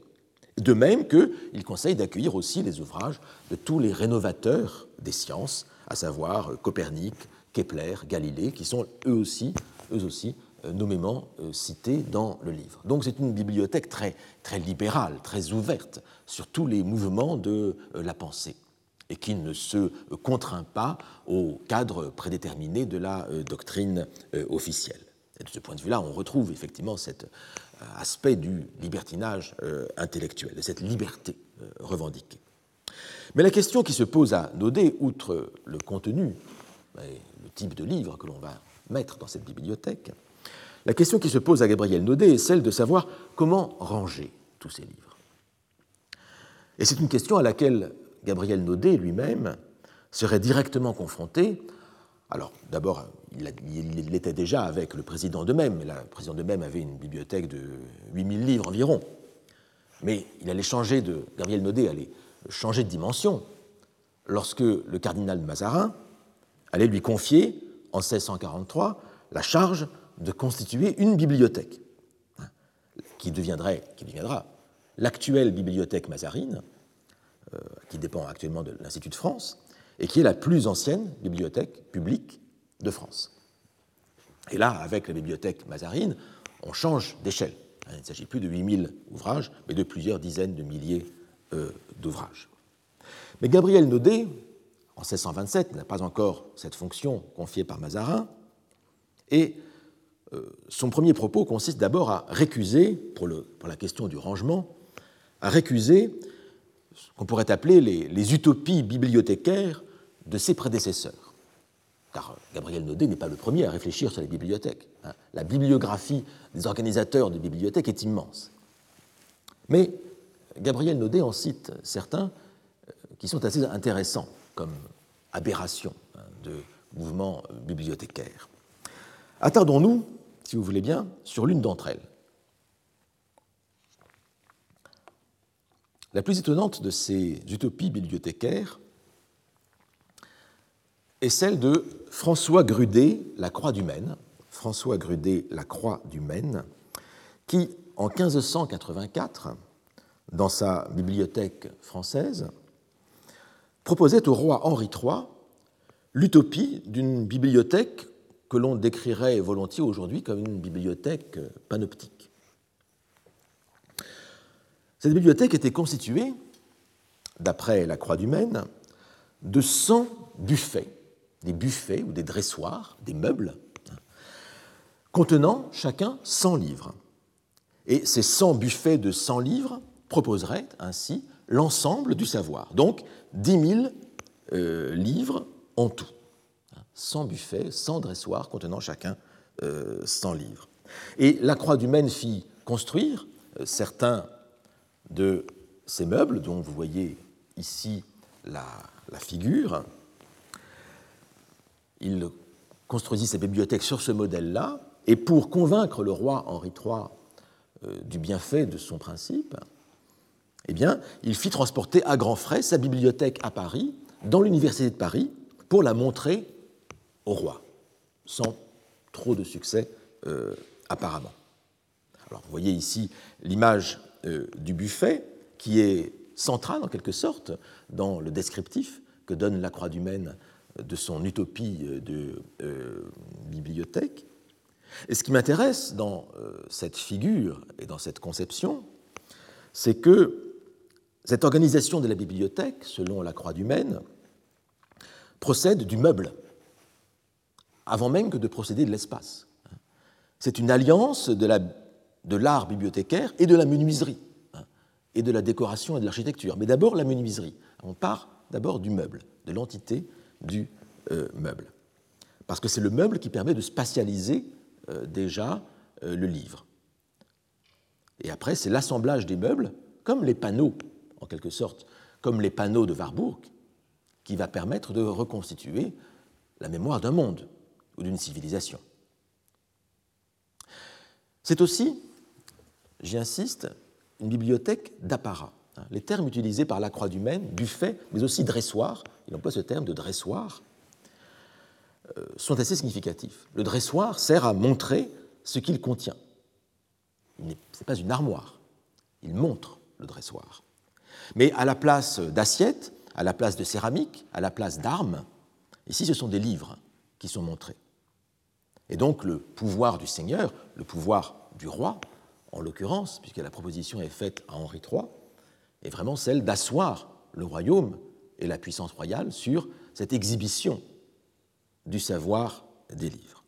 Speaker 2: De même qu'il conseille d'accueillir aussi les ouvrages de tous les rénovateurs des sciences, à savoir Copernic, Kepler, Galilée, qui sont eux aussi, eux aussi euh, nommément euh, cité dans le livre. Donc c'est une bibliothèque très, très libérale, très ouverte sur tous les mouvements de euh, la pensée et qui ne se contraint pas au cadre prédéterminé de la doctrine officielle. Et de ce point de vue-là, on retrouve effectivement cet aspect du libertinage intellectuel, de cette liberté revendiquée. Mais la question qui se pose à Naudet, outre le contenu, le type de livre que l'on va mettre dans cette bibliothèque, la question qui se pose à Gabriel Naudet est celle de savoir comment ranger tous ces livres. Et c'est une question à laquelle Gabriel Naudet lui-même serait directement confronté. Alors, d'abord, il l'était déjà avec le président de même. Le président de même avait une bibliothèque de 8000 livres environ. Mais il allait changer de. Gabriel Naudet allait changer de dimension lorsque le cardinal Mazarin allait lui confier, en 1643, la charge de constituer une bibliothèque hein, qui, deviendrait, qui deviendra l'actuelle bibliothèque mazarine, qui dépend actuellement de l'Institut de France, et qui est la plus ancienne bibliothèque publique de France. Et là, avec la bibliothèque mazarine, on change d'échelle. Il ne s'agit plus de 8000 ouvrages, mais de plusieurs dizaines de milliers euh, d'ouvrages. Mais Gabriel Naudet, en 1627, n'a pas encore cette fonction confiée par Mazarin, et euh, son premier propos consiste d'abord à récuser, pour, la question du rangement, à récuser qu'on pourrait appeler les, utopies bibliothécaires de ses prédécesseurs. Car Gabriel Naudet n'est pas le premier à réfléchir sur les bibliothèques. Hein. La bibliographie des organisateurs de bibliothèques est immense. Mais Gabriel Naudet en cite certains euh, qui sont assez intéressants comme aberrations hein, de mouvements bibliothécaires. Attardons-nous si vous voulez bien, sur l'une d'entre elles. La plus étonnante de ces utopies bibliothécaires est celle de François Grudet, La Croix du Maine, François La Croix du Maine, qui, en 1584, dans sa bibliothèque française, proposait au roi Henri III l'utopie d'une bibliothèque que l'on décrirait volontiers aujourd'hui comme une bibliothèque panoptique. Cette bibliothèque était constituée, d'après la Croix du Maine, de 100 buffets, des buffets ou des dressoirs, des meubles, contenant chacun 100 livres. Et ces 100 buffets de 100 livres proposeraient ainsi l'ensemble du savoir. Donc 10 000 euh, livres en tout. 100 buffets, 100 dressoirs contenant chacun 100 euh, livres. Et la Croix du Maine fit construire euh, certains de ces meubles, dont vous voyez ici la, figure. Il construisit sa bibliothèque sur ce modèle-là, et pour convaincre le roi Henri III du bienfait de son principe, eh bien, il fit transporter à grands frais sa bibliothèque à Paris, dans l'université de Paris, pour la montrer au roi, sans trop de succès euh, apparemment. Alors, vous voyez ici l'image euh, du buffet, qui est centrale en quelque sorte dans le descriptif que donne la Croix du Maine de son utopie de euh, bibliothèque. Et ce qui m'intéresse dans cette figure et dans cette conception, c'est que cette organisation de la bibliothèque, selon la Croix du Maine, procède du meuble, avant même que de procéder de l'espace. C'est une alliance de l'art bibliothécaire et de la menuiserie, et de la décoration et de l'architecture. Mais d'abord la menuiserie. On part d'abord du meuble, de l'entité du euh, meuble. Parce que c'est le meuble qui permet de spatialiser euh, déjà euh, le livre. Et après, c'est l'assemblage des meubles, comme les panneaux en quelque sorte, comme les panneaux de Warburg, qui va permettre de reconstituer la mémoire d'un monde ou d'une civilisation. C'est aussi, j'y insiste, une bibliothèque d'apparat. Les termes utilisés par la Croix du Maine, buffet, mais aussi dressoir, il emploie ce terme de dressoir, euh, sont assez significatifs. Le dressoir sert à montrer ce qu'il contient. Ce n'est pas une armoire, il montre le dressoir. Mais à la place d'assiettes, à la place de céramique, à la place d'armes, ici ce sont des livres qui sont montrés. Et donc le pouvoir du Seigneur, le pouvoir du roi, en l'occurrence, puisque la proposition est faite à Henri III, est vraiment celle d'asseoir le royaume et la puissance royale sur cette exhibition du savoir des livres.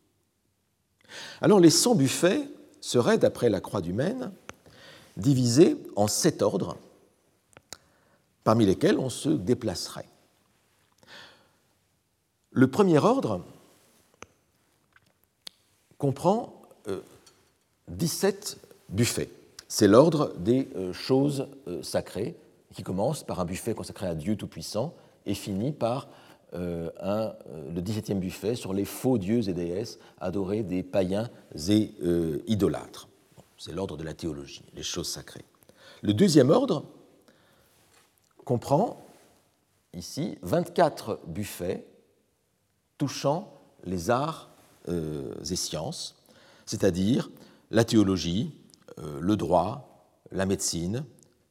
Speaker 2: Alors les 100 buffets seraient, d'après la Croix du Maine, divisés en sept ordres parmi lesquels on se déplacerait. Le premier ordre comprend 17 euh, buffets. C'est l'ordre des euh, choses euh, sacrées, qui commence par un buffet consacré à Dieu Tout-Puissant et finit par un, le 17e buffet sur les faux dieux et déesses adorés des païens et idolâtres. C'est l'ordre de la théologie, les choses sacrées. Le deuxième ordre comprend ici 24 buffets touchant les arts euh, et sciences, c'est-à-dire la théologie, euh, le droit, la médecine,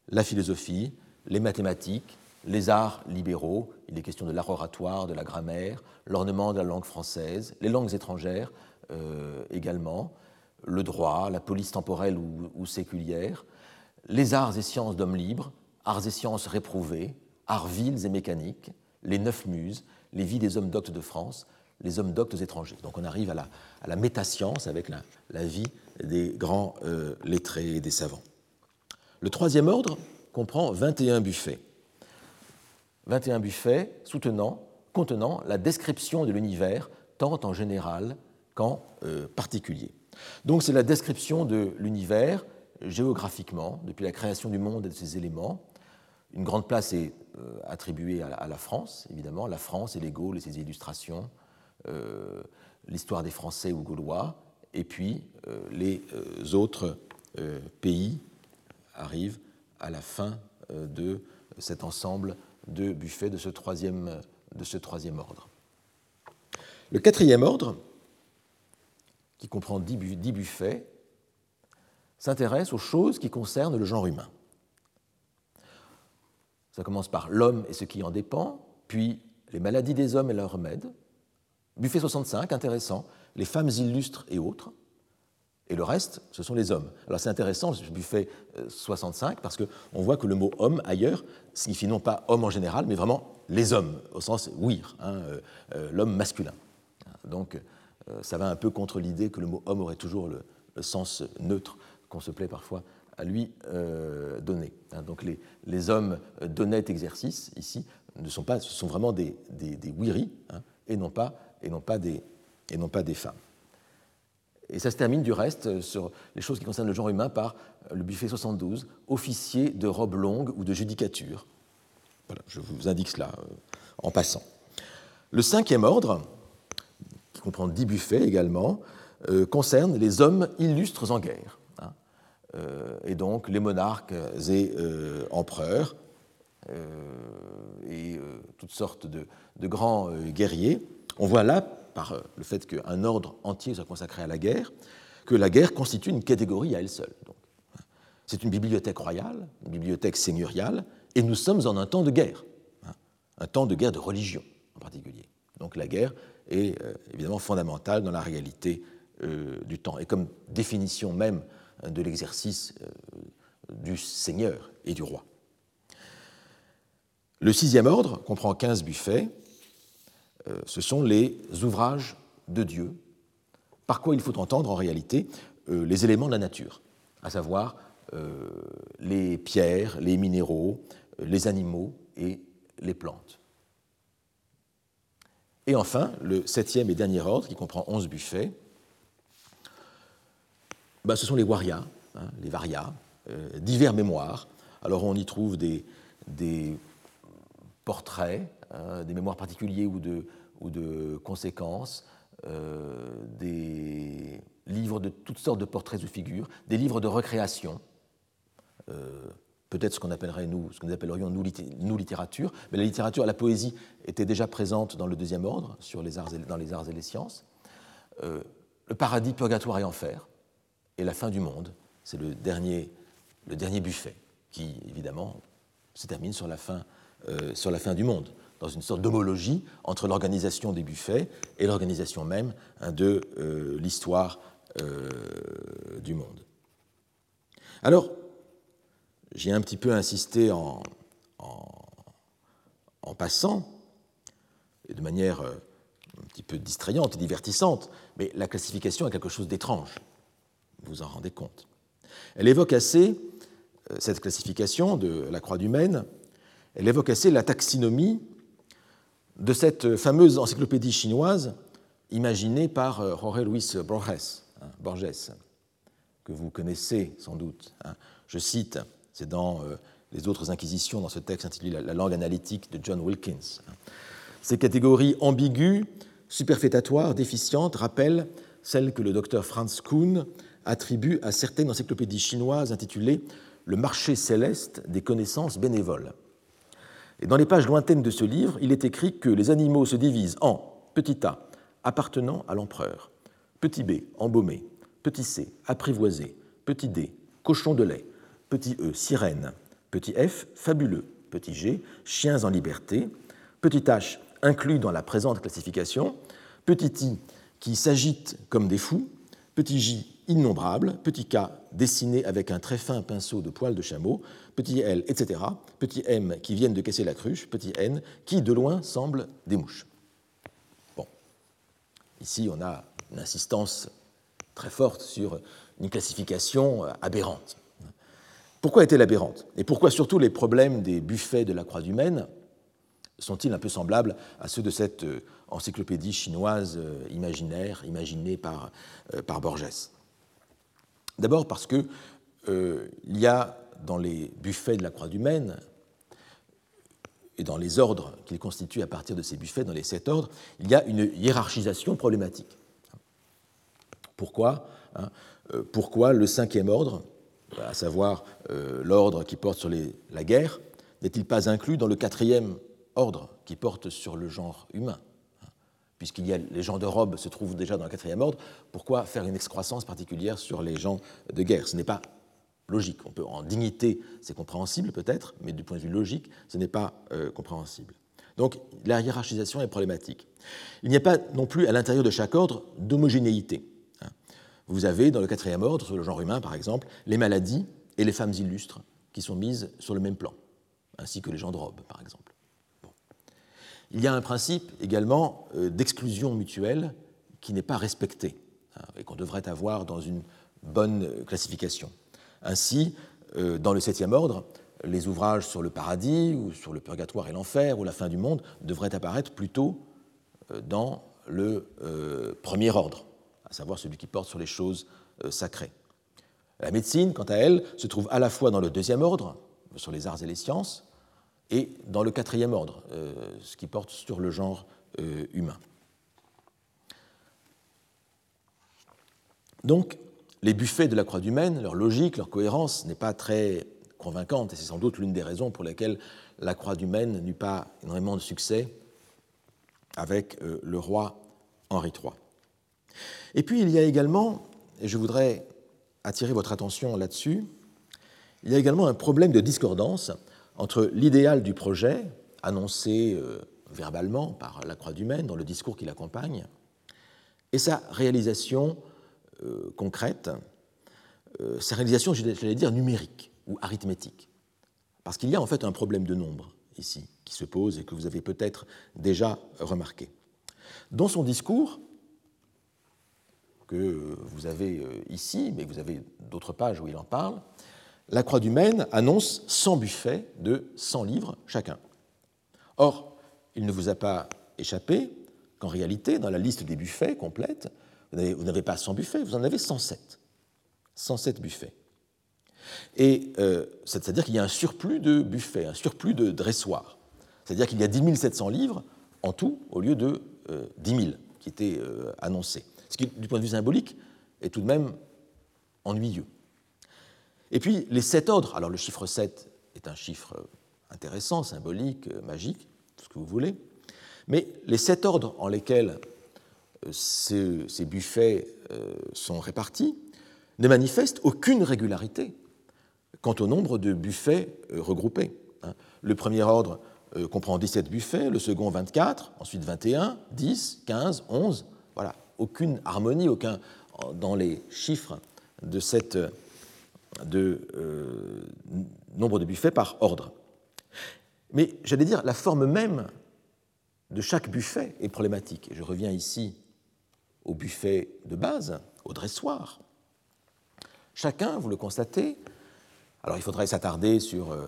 Speaker 2: la philosophie, les mathématiques, les arts libéraux, il est question de l'art oratoire, de la grammaire, l'ornement de la langue française, les langues étrangères euh, également, le droit, la police temporelle ou, ou séculière, les arts et sciences d'hommes libres, arts et sciences réprouvés, arts vils et mécaniques, les neuf muses, les vies des hommes doctes de France, les hommes doctes étrangers. Donc on arrive à la, à la métascience avec la, vie des grands euh, lettrés et des savants. Le troisième ordre comprend 21 buffets. 21 buffets soutenant, contenant la description de l'univers, tant en général qu'en euh, particulier. Donc c'est la description de l'univers géographiquement, depuis la création du monde et de ses éléments, une grande place est euh, attribuée à la France, évidemment, la France et les Gaules et ses illustrations, l'histoire des Français ou Gaulois, et puis euh, les autres pays arrivent à la fin de cet ensemble de buffets de ce troisième, de ce troisième ordre. Le quatrième ordre, qui comprend dix buffets, s'intéresse aux choses qui concernent le genre humain. Ça commence par l'homme et ce qui en dépend, puis les maladies des hommes et leurs remèdes. Buffet 65, intéressant, les femmes illustres et autres. Et le reste, ce sont les hommes. Alors c'est intéressant, buffet 65, parce qu'on voit que le mot homme ailleurs signifie non pas homme en général, mais vraiment les hommes, au sens oui, hein, euh, euh, l'homme masculin. Donc ça va un peu contre l'idée que le mot homme aurait toujours le, sens neutre qu'on se plaît parfois à lui donner. Hein. donc les, les hommes d'honnête exercice, ici, ne sont pas, ce sont vraiment des, des, hein, et, non pas, et, non pas des, et non pas des femmes. Et ça se termine du reste sur les choses qui concernent le genre humain par le buffet 72, officier de robe longue ou de judicature. Voilà, je vous indique cela euh, en passant. Le cinquième ordre, qui comprend dix buffets également, euh, concerne les hommes illustres en guerre. Hein. Euh, et donc les monarques et empereurs, et toutes sortes de, de grands guerriers. On voit là par euh, le fait qu'un ordre entier soit consacré à la guerre, que la guerre constitue une catégorie à elle seule. C'est une bibliothèque royale, une bibliothèque seigneuriale, et nous sommes en un temps de guerre, hein, un temps de guerre de religion en particulier. Donc la guerre est euh, évidemment fondamentale dans la réalité euh, du temps, et comme définition même de l'exercice du seigneur et du roi. Le sixième ordre comprend 15 buffets, ce sont les ouvrages de Dieu, par quoi il faut entendre en réalité euh, les éléments de la nature, à savoir euh, les pierres, les minéraux, les animaux et les plantes. Et enfin, le septième et dernier ordre, qui comprend onze buffets, ben, ce sont les warias, hein, les varias, divers mémoires. Alors on y trouve des portraits, euh, des mémoires particuliers ou de, ou de conséquences, euh, des livres de toutes sortes de portraits ou figures, des livres de recréation, euh, peut-être ce qu'on appellerait nous, ce que nous appellerions nous, littérature, mais la littérature, la poésie était déjà présente dans le deuxième ordre, sur les arts dans les arts et les sciences. le paradis, purgatoire et enfer, et la fin du monde, c'est le dernier, le dernier buffet qui, évidemment, se termine sur la fin, sur la fin du monde dans une sorte d'homologie entre l'organisation des buffets et l'organisation même hein, de euh, l'histoire euh, du monde. Alors, j'ai un petit peu insisté en, passant, et de manière euh, un petit peu distrayante et divertissante, mais la classification est quelque chose d'étrange, vous en rendez compte. Elle évoque assez, cette classification de la croix du Maine, elle évoque assez la taxinomie de cette fameuse encyclopédie chinoise imaginée par euh, Jorge Luis Borges, hein, Borges que vous connaissez sans doute. Hein. Je cite, c'est dans euh, les autres inquisitions, dans ce texte intitulé La langue analytique de John Wilkins. Hein. Ces catégories ambiguës, superfétatoires, déficientes rappellent celles que le docteur Franz Kuhn attribue à certaines encyclopédies chinoises intitulées Le marché céleste des connaissances bénévoles. Dans les pages lointaines de ce livre, il est écrit que les animaux se divisent en petit a, appartenant à l'empereur, petit b, embaumé, petit c, apprivoisé, petit d, cochon de lait, petit e, sirène, petit f, fabuleux, petit g, chiens en liberté, petit h, inclus dans la présente classification, petit i, qui s'agitent comme des fous, petit j, innombrable, petit k, dessiné avec un très fin pinceau de poils de chameau, petit l, etc., petit m qui viennent de casser la cruche, petit n qui de loin semblent des mouches. Bon, ici on a une insistance très forte sur une classification aberrante. Pourquoi est-elle aberrante? Et pourquoi surtout les problèmes des buffets de la Croix du Maine sont-ils un peu semblables à ceux de cette euh, encyclopédie chinoise euh, imaginaire, imaginée euh, par Borges? D'abord parce qu'il il y a dans les buffets de la Croix du Maine et dans les ordres qu'il constitue à partir de ces buffets, dans les sept ordres, il y a une hiérarchisation problématique. Pourquoi hein, euh, Pourquoi le cinquième ordre, à savoir euh, l'ordre qui porte sur la guerre, n'est-il pas inclus dans le quatrième ordre qui porte sur le genre humain? Puisqu'il y a les gens de robe se trouvent déjà dans le quatrième ordre, pourquoi faire une excroissance particulière sur les gens de guerre? Ce n'est pas logique. On peut, en dignité, c'est compréhensible peut-être, mais du point de vue logique, ce n'est pas euh, compréhensible. Donc la hiérarchisation est problématique. Il n'y a pas non plus à l'intérieur de chaque ordre d'homogénéité. Hein. Vous avez dans le quatrième ordre, sur le genre humain par exemple, les maladies et les femmes illustres qui sont mises sur le même plan, ainsi que les gens de robe par exemple. Il y a un principe également euh, d'exclusion mutuelle qui n'est pas respecté hein, et qu'on devrait avoir dans une bonne classification. Ainsi, euh, dans le septième ordre, les ouvrages sur le paradis ou sur le purgatoire et l'enfer ou la fin du monde devraient apparaître plutôt euh, dans le euh, premier ordre, à savoir celui qui porte sur les choses sacrées. La médecine, quant à elle, se trouve à la fois dans le deuxième ordre, sur les arts et les sciences, et dans le quatrième ordre, ce qui porte sur le genre humain. Donc, les buffets de la Croix du Maine, leur logique, leur cohérence n'est pas très convaincante, et c'est sans doute l'une des raisons pour lesquelles la Croix du Maine n'eut pas énormément de succès avec euh, le roi Henri III. Et puis il y a également, et je voudrais attirer votre attention là-dessus, il y a également un problème de discordance entre l'idéal du projet, annoncé euh, verbalement par la Croix du Maine dans le discours qui l'accompagne, et sa réalisation euh, concrète, euh, sa réalisation, j'allais dire, numérique ou arithmétique. Parce qu'il y a en fait un problème de nombre ici qui se pose et que vous avez peut-être déjà remarqué. Dans son discours, que vous avez ici, mais vous avez d'autres pages où il en parle, la Croix du Maine annonce 100 buffets de 100 livres chacun. Or, il ne vous a pas échappé qu'en réalité, dans la liste des buffets complète, vous n'avez pas 100 buffets, vous en avez 107. 107 buffets. Et euh, c'est-à-dire qu'il y a un surplus de buffets, un surplus de dressoirs. C'est-à-dire qu'il y a 10 700 livres en tout au lieu de 10 euh, 000 qui étaient euh, annoncés. Ce qui, du point de vue symbolique, est tout de même ennuyeux. Et puis les sept ordres, alors le chiffre 7 est un chiffre intéressant, symbolique, magique, tout ce que vous voulez, mais les sept ordres en lesquels ces, buffets euh, sont répartis ne manifestent aucune régularité quant au nombre de buffets euh, regroupés. Hein. Le premier ordre euh, comprend 17 buffets, le second 24, ensuite 21, 10, 15, 11. Voilà, aucune harmonie, aucun dans les chiffres de cette de nombre de buffets par ordre. Mais j'allais dire, la forme même de chaque buffet est problématique. Je reviens ici au buffet de base, au dressoir. Chacun, vous le constatez, alors il faudrait s'attarder sur euh,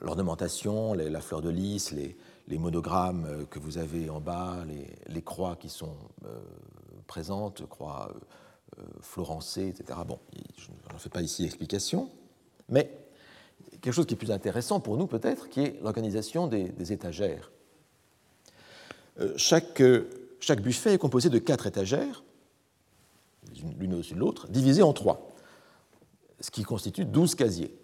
Speaker 2: l'ornementation, la fleur de lys, les, monogrammes euh, que vous avez en bas, les, croix qui sont euh, présentes, croix florencées, etc. Bon, je n'en fais pas ici explication, mais quelque chose qui est plus intéressant pour nous peut-être, qui est l'organisation des, étagères. chaque chaque buffet est composé de quatre étagères, l'une au-dessus de l'autre, divisées en trois, ce qui constitue 12 casiers.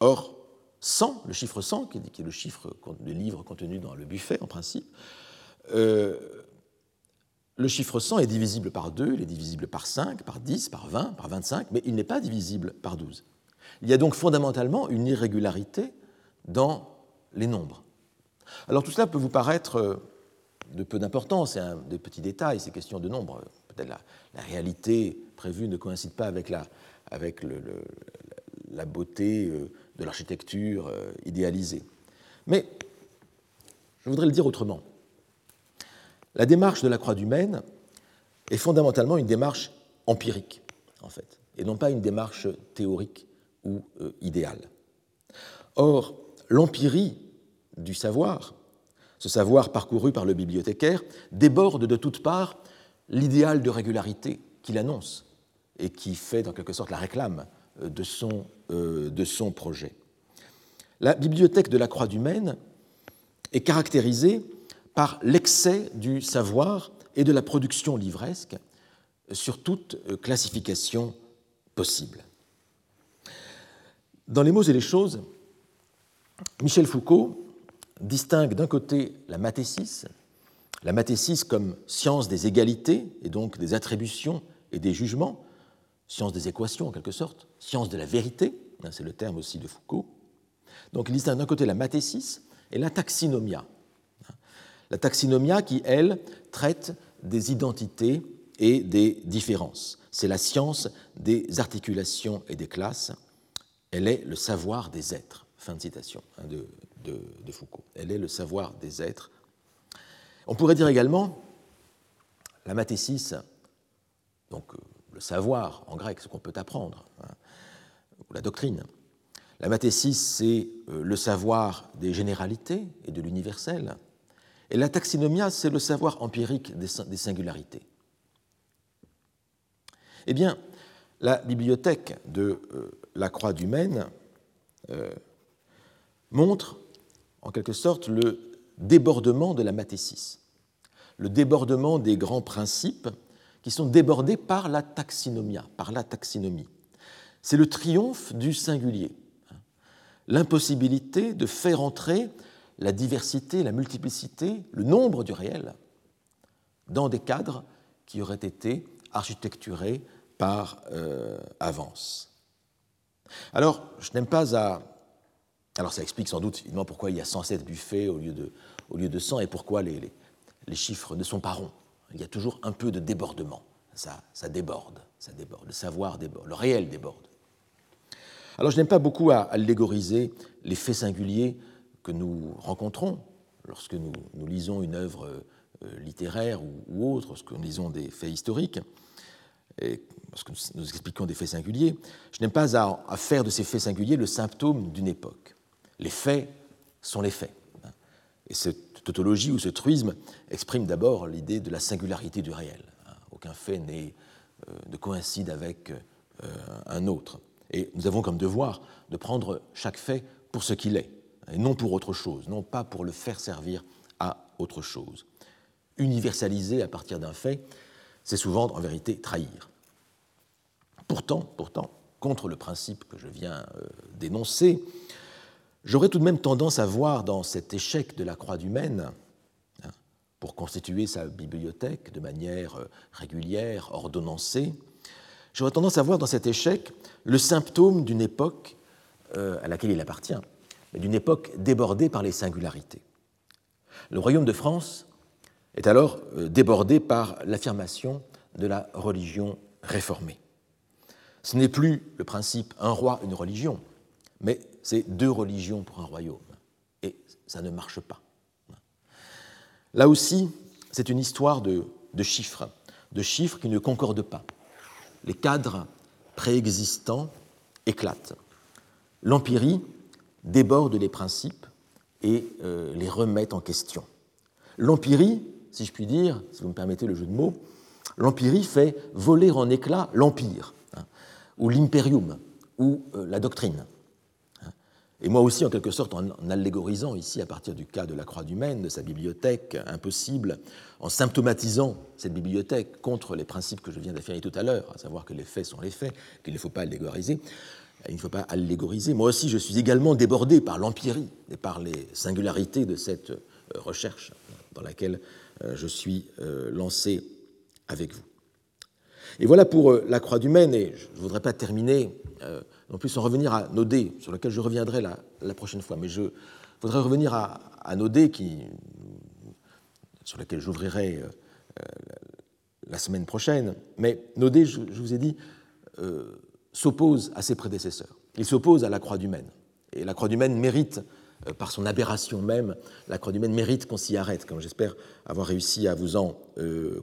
Speaker 2: Or, 100, le chiffre 100, qui est le chiffre de livre contenu dans le buffet en principe, euh, le chiffre 100 est divisible par 2, il est divisible par 5, par 10, par 20, par 25, mais il n'est pas divisible par 12. Il y a donc fondamentalement une irrégularité dans les nombres. Alors tout cela peut vous paraître euh, de peu d'importance, c'est un des petits détails, c'est question de nombre. Peut-être la, la, réalité prévue ne coïncide pas avec la, avec la beauté euh, de l'architecture euh, idéalisée. Mais je voudrais le dire autrement. La démarche de la Croix du Maine est fondamentalement une démarche empirique, en fait, et non pas une démarche théorique ou euh, idéale. Or, l'empirie du savoir ce savoir parcouru par le bibliothécaire déborde de toutes parts l'idéal de régularité qu'il annonce et qui fait en quelque sorte la réclame euh, de son, euh, de son projet. La bibliothèque de la Croix du Maine est caractérisée par l'excès du savoir et de la production livresque sur toute euh, classification possible. Dans Les mots et les choses, Michel Foucault distingue d'un côté la mathésis, la mathésis comme science des égalités et donc des attributions et des jugements, science des équations en quelque sorte, science de la vérité, hein, c'est le terme aussi de Foucault. Donc il distingue d'un côté la mathésis et la taxinomia. La taxinomia qui, elle, traite des identités et des différences. C'est la science des articulations et des classes. Elle est le savoir des êtres. Fin de citation hein, de, Foucault. Elle est le savoir des êtres. On pourrait dire également, la mathésis donc euh, le savoir en grec, ce qu'on peut apprendre, hein, ou la doctrine. La mathésis, c'est euh, le savoir des généralités et de l'universel. Et la taxinomia, c'est le savoir empirique des singularités. Eh bien, la bibliothèque de euh, la Croix du Maine euh, montre en quelque sorte le débordement de la mathésis, le débordement des grands principes qui sont débordés par la taxinomia, par la taxinomie. C'est le triomphe du singulier, l'impossibilité de faire entrer la diversité, la multiplicité, le nombre du réel dans des cadres qui auraient été architecturés par euh, avance. Alors, je n'aime pas à. Alors, ça explique sans doute évidemment pourquoi il y a 107 buffets au lieu de, au lieu de 100 et pourquoi les, les, chiffres ne sont pas ronds. Il y a toujours un peu de débordement. Ça, ça déborde, ça déborde. Le savoir déborde, le réel déborde. Alors, je n'aime pas beaucoup à allégoriser les faits singuliers que nous rencontrons lorsque nous, lisons une œuvre euh, littéraire ou, autre, lorsque nous lisons des faits historiques et parce que nous expliquons des faits singuliers, je n'aime pas à, faire de ces faits singuliers le symptôme d'une époque. Les faits sont les faits. Et cette tautologie ou ce truisme exprime d'abord l'idée de la singularité du réel. Aucun fait euh, ne coïncide avec euh, un autre. Et nous avons comme devoir de prendre chaque fait pour ce qu'il est, et non pour autre chose, non pas pour le faire servir à autre chose. Universaliser à partir d'un fait, c'est souvent en vérité trahir. Pourtant, pourtant, contre le principe que je viens euh, d'énoncer, j'aurais tout de même tendance à voir dans cet échec de la croix du Maine, hein, pour constituer sa bibliothèque de manière euh, régulière, ordonnancée, j'aurais tendance à voir dans cet échec le symptôme d'une époque euh, à laquelle il appartient, mais d'une époque débordée par les singularités. Le royaume de France est alors débordé par l'affirmation de la religion réformée. Ce n'est plus le principe un roi, une religion, mais c'est deux religions pour un royaume. Et ça ne marche pas. Là aussi, c'est une histoire de, chiffres, de chiffres qui ne concordent pas. Les cadres préexistants éclatent. L'empirie déborde les principes et euh, les remet en question. L'empirie, si je puis dire, si vous me permettez le jeu de mots, l'empirie fait voler en éclats l'empire ou l'imperium, ou euh, la doctrine. Et moi aussi, en quelque sorte, en, allégorisant ici, à partir du cas de la Croix du Maine, de sa bibliothèque impossible, en symptomatisant cette bibliothèque contre les principes que je viens d'affirmer tout à l'heure, à savoir que les faits sont les faits, qu'il ne faut pas allégoriser, il ne faut pas allégoriser. Moi aussi, je suis également débordé par l'empirie et par les singularités de cette euh, recherche dans laquelle euh, je suis lancé avec vous. Et voilà pour euh, la croix du Maine, et je ne voudrais pas terminer euh, non plus sans revenir à Nodé, sur lequel je reviendrai la, prochaine fois, mais je voudrais revenir à, à Nodé, qui, sur lequel j'ouvrirai euh, la semaine prochaine. Mais Nodé, je, vous ai dit, s'oppose à ses prédécesseurs. Il s'oppose à la croix du Maine. Et la croix du Maine mérite, par son aberration même, la croix du Maine mérite qu'on s'y arrête, comme j'espère avoir réussi à vous en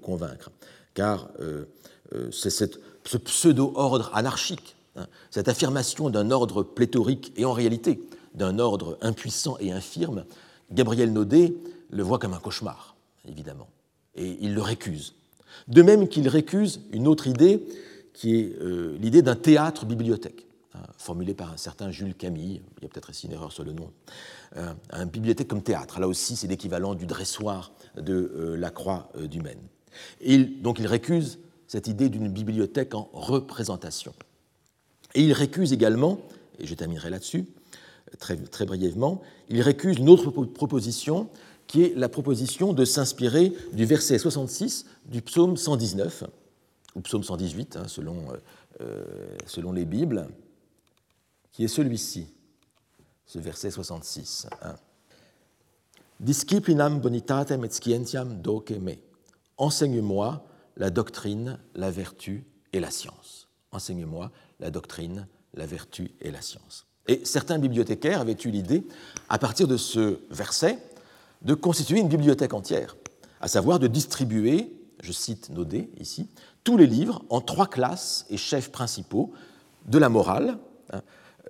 Speaker 2: convaincre. Car euh, c'est ce pseudo-ordre anarchique, hein, cette affirmation d'un ordre pléthorique et en réalité d'un ordre impuissant et infirme, Gabriel Naudet le voit comme un cauchemar, évidemment, et il le récuse. De même qu'il récuse une autre idée qui est euh, l'idée d'un théâtre-bibliothèque, hein, formulée par un certain Jules Camille, il y a peut-être ici une erreur sur le nom, euh, un bibliothèque comme théâtre. Là aussi, c'est l'équivalent du dressoir de la croix du Maine. donc il récuse cette idée d'une bibliothèque en représentation. Et il récuse également, et je terminerai là-dessus très, très brièvement, il récuse une autre proposition qui est la proposition de s'inspirer du verset 66 du psaume 119, ou psaume 118, hein, selon, euh, euh, selon les Bibles, qui est celui-ci, ce verset 66. Hein. Disciplinam bonitatem et scientiam doce me. Enseigne-moi la doctrine, la vertu et la science. Enseigne-moi la doctrine, la vertu et la science. Et certains bibliothécaires avaient eu l'idée, à partir de ce verset, de constituer une bibliothèque entière, à savoir de distribuer je cite Naudet ici, tous les livres en trois classes et chefs principaux de la morale, hein,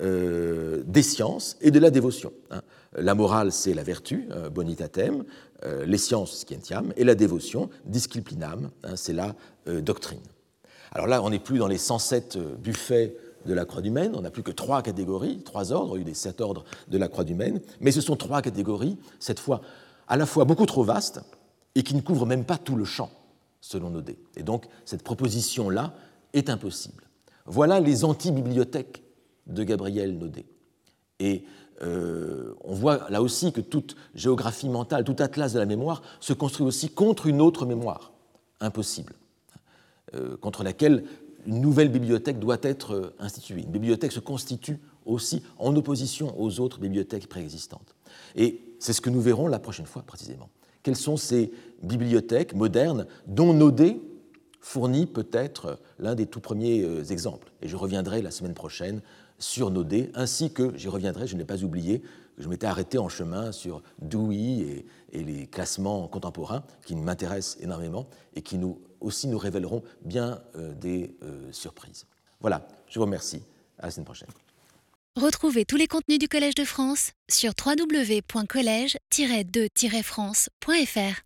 Speaker 2: euh, des sciences et de la dévotion. Hein. La morale, c'est la vertu, euh, bonitatem, euh, les sciences, scientiam, et la dévotion, disciplinam, hein, c'est la doctrine. Alors là, on n'est plus dans les 107 buffets de la croix du Maine, on n'a plus que trois catégories, trois ordres, il y a eu des sept ordres de la croix du Maine, mais ce sont trois catégories, cette fois à la fois beaucoup trop vastes et qui ne couvrent même pas tout le champ, selon Naudet. Et donc, cette proposition-là est impossible. Voilà les anti-bibliothèques de Gabriel Naudet. Et euh, on voit là aussi que toute géographie mentale, tout atlas de la mémoire se construit aussi contre une autre mémoire, impossible, euh, contre laquelle une nouvelle bibliothèque doit être euh, instituée. Une bibliothèque se constitue aussi en opposition aux autres bibliothèques préexistantes. Et c'est ce que nous verrons la prochaine fois précisément. Quelles sont ces bibliothèques modernes dont Naudet fournit peut-être l'un des tout premiers euh, exemples Et je reviendrai la semaine prochaine sur Naudet, ainsi que, j'y reviendrai, je n'ai pas oublié, je m'étais arrêté en chemin sur Dewey et, les classements contemporains qui m'intéressent énormément et qui nous, aussi nous révéleront bien euh, des euh, surprises. Voilà, je vous remercie. À la semaine prochaine.
Speaker 1: Retrouvez tous les contenus du Collège de France sur www.colège-2-france.fr.